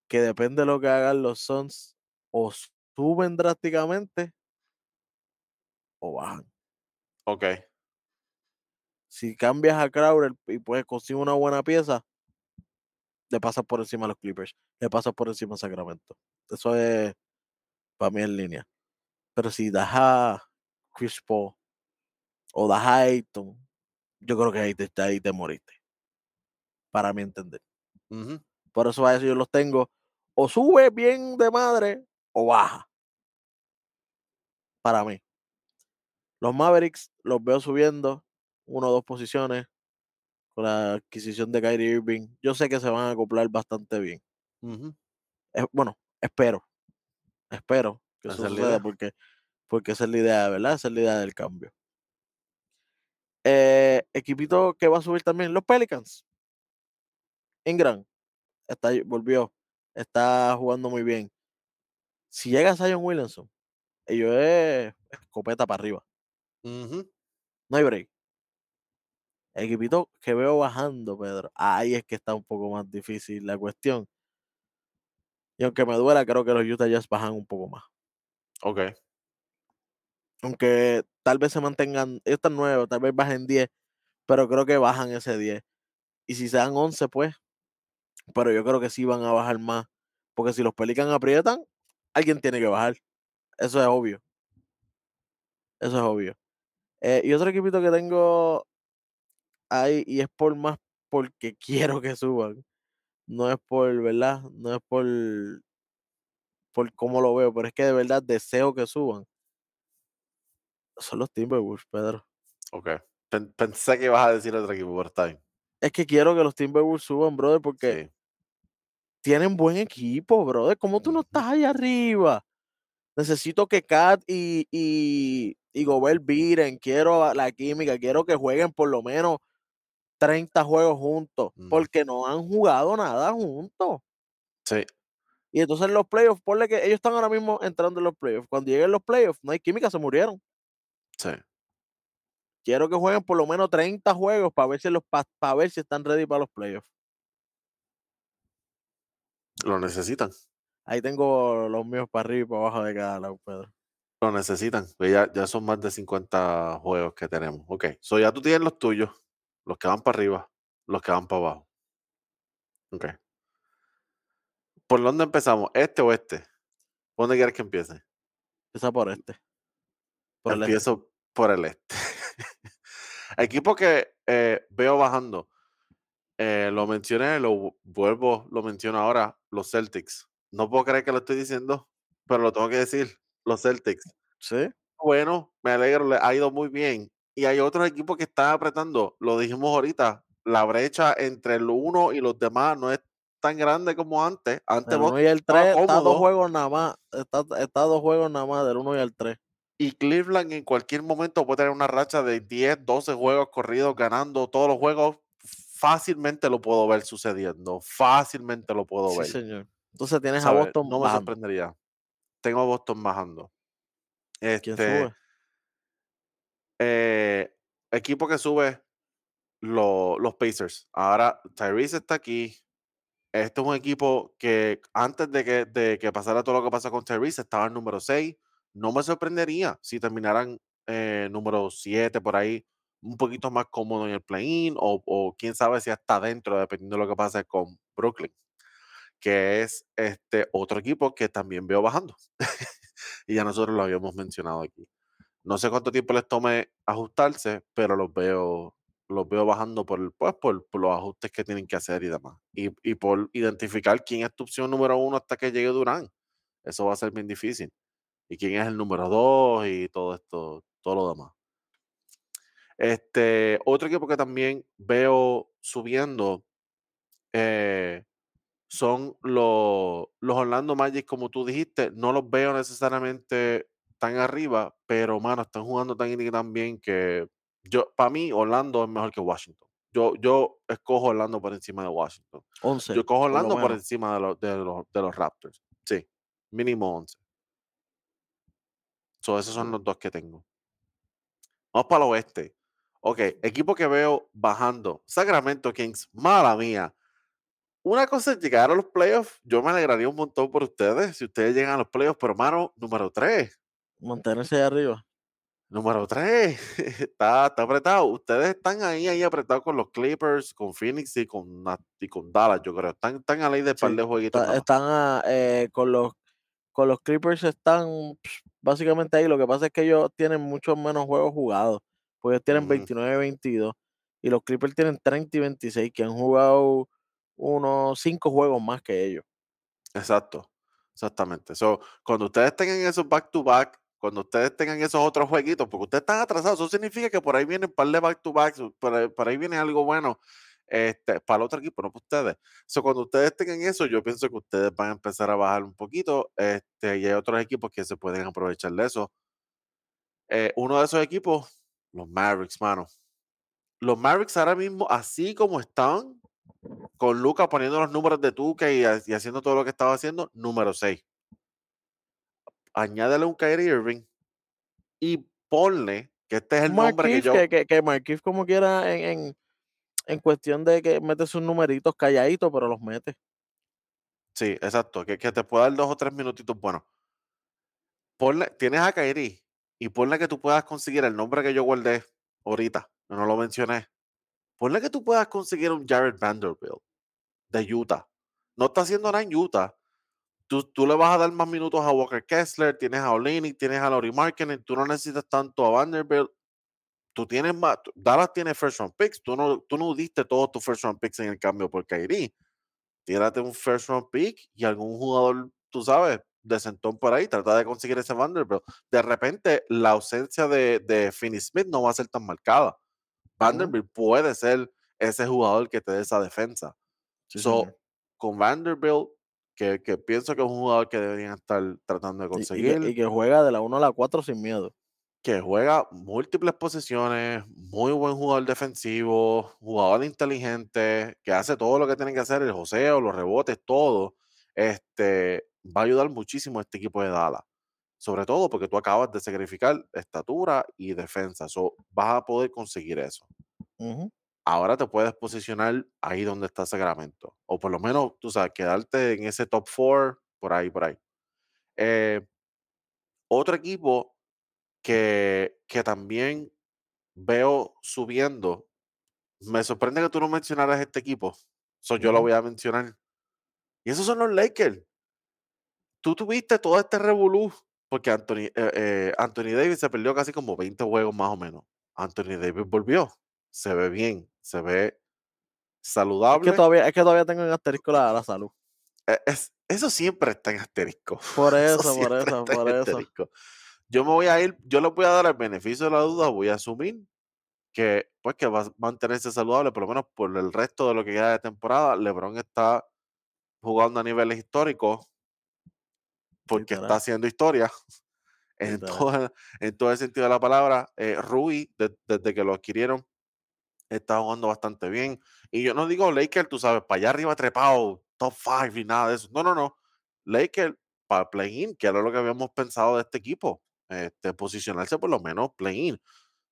Que depende de lo que hagan los Suns. O suben drásticamente o bajan. Ok, Si cambias a Crowder y pues consigue una buena pieza, le pasas por encima a los Clippers. Le pasas por encima a Sacramento. Eso es para mí en línea. Pero si das a Chris Paul o da Highton, yo creo que ahí te, ahí te moriste. Para mi entender. Por eso a eso yo los tengo. O sube bien de madre o baja. Para mí. Los Mavericks los veo subiendo una o dos posiciones con la adquisición de Kyrie Irving. Yo sé que se van a acoplar bastante bien. Es- bueno, espero. Espero que eso suceda idea. porque, porque esa es la idea, ¿verdad? Esa es la idea del cambio. Eh, equipito que va a subir también, los Pelicans. Ingram está, volvió, está jugando muy bien. Si llega Zion Williamson, ellos es escopeta para arriba. No hay break. Equipito que veo bajando, Pedro, ahí es que está un poco más difícil la cuestión. Y aunque me duela, creo que los Utah Jazz bajan un poco más. Ok. Aunque tal vez se mantengan, están nuevos, tal vez bajen 10, pero creo que bajan ese 10. Y si se dan 11, pues, pero yo creo que sí van a bajar más. Porque si los Pelicans aprietan, alguien tiene que bajar. Eso es obvio. Eso es obvio. Eh, y otro equipito que tengo ahí, y es por más porque quiero que suban. No es por, ¿verdad? No es por, por cómo lo veo, pero es que de verdad deseo que suban. Son los Timberwolves, Pedro. Ok. Pen- pensé que ibas a decir otro equipo, está bien. Es que quiero que los Timberwolves suban, brother, porque Sí. tienen buen equipo, brother. ¿Cómo tú no estás allá arriba? Necesito que Kat y, y, y Gobert viren. Quiero la química. Quiero que jueguen por lo menos 30 juegos juntos. Porque no han jugado nada juntos. Sí. Y entonces en los playoffs, ponle que ellos están ahora mismo entrando en los playoffs. Cuando lleguen los playoffs, no hay química, se murieron. Sí. Quiero que jueguen por lo menos 30 juegos para ver si los para ver si están ready para los playoffs. Lo necesitan. Ahí tengo los míos para arriba y para abajo de cada lado, Pedro. Lo necesitan. pues Ya, ya son más de 50 juegos que tenemos. Ok. So ya tú tienes los tuyos, los que van para arriba, los que van para abajo. Ok. ¿Por dónde empezamos? ¿Este o este? ¿Por ¿Dónde quieres que empiece? Empieza por este. Por el este. Empiezo por el este. Equipo que eh, veo bajando. eh, lo mencioné, lo vu- vuelvo, lo menciono ahora, los Celtics. No puedo creer que lo estoy diciendo, pero lo tengo que decir. Los Celtics. Sí. Bueno, me alegro, le ha ido muy bien. Y hay otros equipos que están apretando, lo dijimos ahorita, la brecha entre el uno y los demás no es tan grande como antes. Antes El vos 1 y el estaba 3, está dos juegos nada más. Está, está dos juegos nada más, del 1 y el 3. Y Cleveland en cualquier momento puede tener una racha de 10, 12 juegos corridos ganando todos los juegos. Fácilmente lo puedo ver sucediendo. Fácilmente lo puedo Sí, ver. señor. Entonces tienes a. Boston No me sorprendería. Tengo a Boston bajando. ¿Quién Este, sube? Eh, equipo que sube lo- los Pacers. Ahora Tyrese está aquí. Este es un equipo que antes de que, de que pasara todo lo que pasa con Tyrese estaba en número 6. No me sorprendería si terminaran eh, número 7 por ahí, un poquito más cómodo en el play-in o, o quién sabe si hasta adentro, dependiendo de lo que pase con Brooklyn, que es este otro equipo que también veo bajando. y ya nosotros lo habíamos mencionado aquí. No sé cuánto tiempo les tome ajustarse, pero los veo, los veo bajando por, el- pues, por, por los ajustes que tienen que hacer y demás. Y, y por identificar quién es tu opción número uno hasta que llegue Durán. Eso va a ser bien difícil. Y quién es el número dos y todo esto, todo lo demás. Este, otro equipo que también veo subiendo eh, son los, los Orlando Magic, como tú dijiste. No los veo necesariamente tan arriba, pero mano, están jugando tan y tan bien que yo, para mí, Orlando es mejor que Washington. Yo, yo escojo Orlando por encima de Washington. 11. Yo cojo Orlando por encima de los, de, los, de los Raptors. Sí, mínimo 11. So, esos son los dos que tengo. Vamos para el oeste. Ok, equipo que veo bajando. Sacramento Kings, mala mía. Una cosa es llegar a los playoffs. Yo me alegraría un montón por ustedes si ustedes llegan a los playoffs, pero hermano, número 3. Mantenerse ahí arriba. Número 3. Está, está apretado. Ustedes están ahí, ahí apretados con los Clippers, con Phoenix y con, y con Dallas, yo creo. Están, están a ley de par Sí, de jueguitos. Está- están a, eh, con los con los Clippers están básicamente ahí. Lo que pasa es que ellos tienen muchos menos juegos jugados, pues ellos tienen Ujú. 29-22 y los Clippers tienen 30 y 26, que han jugado unos 5 juegos más que ellos. Exacto, exactamente. So, cuando ustedes tengan esos back to back, cuando ustedes tengan esos otros jueguitos, porque ustedes están atrasados, eso significa que por ahí vienen un par de back to backs, por ahí, viene algo bueno este, para el otro equipo, no para ustedes. So, cuando ustedes tengan eso, yo pienso que ustedes van a empezar a bajar un poquito, este, y hay otros equipos que se pueden aprovechar de eso. Eh, uno de esos equipos, los Mavericks, mano. Los Mavericks ahora mismo, así como están, con Lucas poniendo los números de Tuca y, y haciendo todo lo que estaba haciendo, número 6. Añádele un Kyrie Irving y ponle que este es el nombre que yo. que, que, como quiera en, en, en cuestión de que mete sus numeritos calladitos, pero los mete. Sí, exacto, que, que te pueda dar dos o tres minutitos buenos. Ponle, tienes a Kyrie y ponle que tú puedas conseguir el nombre que yo guardé ahorita, no lo mencioné. Ponle que tú puedas conseguir un Jared Vanderbilt de Utah. No está haciendo nada en Utah. Tú, tú le vas a dar más minutos a Walker Kessler, tienes a Olenek, tienes a Laurie Markkinen, tú no necesitas tanto a Vanderbilt. Tú tienes más, Dallas tiene first round picks, tú no, tú no diste todos tus first round picks en el cambio por Kyrie. Tírate un first round pick y algún jugador, tú sabes, de sentón por ahí, trata de conseguir ese Vanderbilt. De repente, la ausencia de, de Finney Smith no va a ser tan marcada. Vanderbilt puede ser ese jugador que te dé esa defensa. Sí, so, con Vanderbilt, que, que pienso que es un jugador que deberían estar tratando de Y- y, conseguir, que, y que juega de la 1 a la 4 sin miedo. que juega múltiples posiciones, muy buen jugador defensivo, jugador inteligente, que hace todo lo que tiene que hacer, el joseo, los rebotes, todo, este, va a ayudar muchísimo a este equipo de Dallas. Sobre todo porque tú acabas de sacrificar estatura y defensa. So, vas a poder conseguir eso. Ahora te puedes posicionar ahí donde está Sacramento. O por lo menos, tú sabes, quedarte en ese top four, por ahí, por ahí. Eh, otro equipo que, que también veo subiendo. Me sorprende que tú no mencionaras este equipo. So, yo lo voy a mencionar. Y esos son los Lakers. Tú tuviste todo este revolú porque Anthony, eh, eh, Anthony Davis se perdió casi como 20 juegos más o menos. Anthony Davis volvió. Se ve bien, se ve Es que saludable. todavía, es que todavía tengo en asterisco la, la salud. Eh, es- eso siempre está en asterisco. Por Eso eso, por eso, por eso. asterisco. Yo me voy a ir, yo le voy a dar el beneficio de la duda, voy a asumir que pues que va a mantenerse saludable por lo menos por el resto de lo que queda de temporada. LeBron está jugando a niveles históricos porque está haciendo historia en todo, en todo el sentido de la palabra. Eh, Rui, de- desde que lo adquirieron, está jugando bastante bien. Y yo no digo Lakers, tú sabes, para allá arriba trepado, top 5 y nada de eso. No, no, no. Lakers para play-in, que era lo que habíamos pensado de este equipo. Este, posicionarse por lo menos play-in.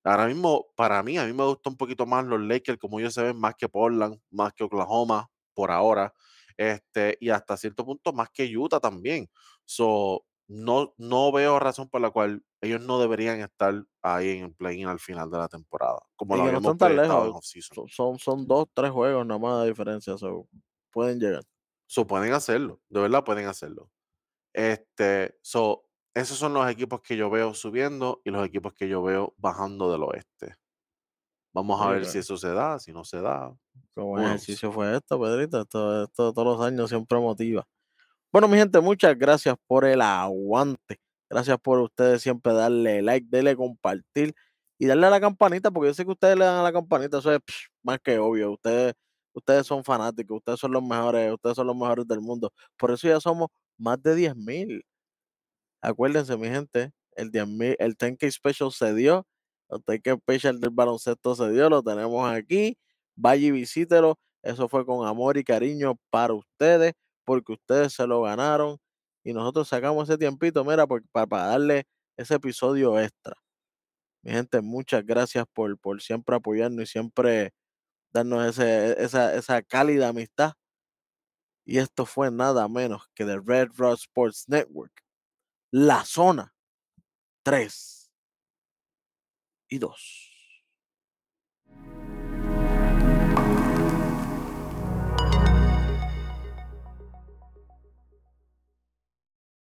Ahora mismo, para mí, a mí me gusta un poquito más los Lakers, como ellos se ven, más que Portland, más que Oklahoma, por ahora. Este, y hasta cierto punto más que Utah también. So, no, no veo razón por la cual ellos no deberían estar ahí en el play-in al final de la temporada, como lo no están tan en lejos. off-season. Son, son, dos, tres juegos nada más de diferencia. so, pueden llegar. So, pueden hacerlo, de verdad pueden hacerlo. Este, so, esos son los equipos que yo veo subiendo y los equipos que yo veo bajando del oeste. Vamos a ver si eso se da, si no se da. Qué buen Who knows? ejercicio fue esto, Pedrito. Esto, esto todos los años siempre motiva. Bueno, mi gente, muchas gracias por el aguante. Gracias por ustedes siempre darle like, darle compartir y darle a la campanita, porque yo sé que ustedes le dan a la campanita, eso es más que obvio. Ustedes, ustedes son fanáticos, ustedes son los mejores, ustedes son los mejores del mundo. Por eso ya somos más de 10 mil. Acuérdense, mi gente, el 10,000 el 10K Special se dio, el 10K Special del baloncesto se dio, lo tenemos aquí. Vaya y visítelo. Eso fue con amor y cariño para ustedes, porque ustedes se lo ganaron. Y nosotros sacamos ese tiempito, mira, por- para, darle ese episodio extra. Mi gente, muchas gracias por, siempre apoyarnos y siempre darnos esa, esa cálida amistad. Y esto fue nada menos que de Red Rod Sports Network, la zona 3 y 2.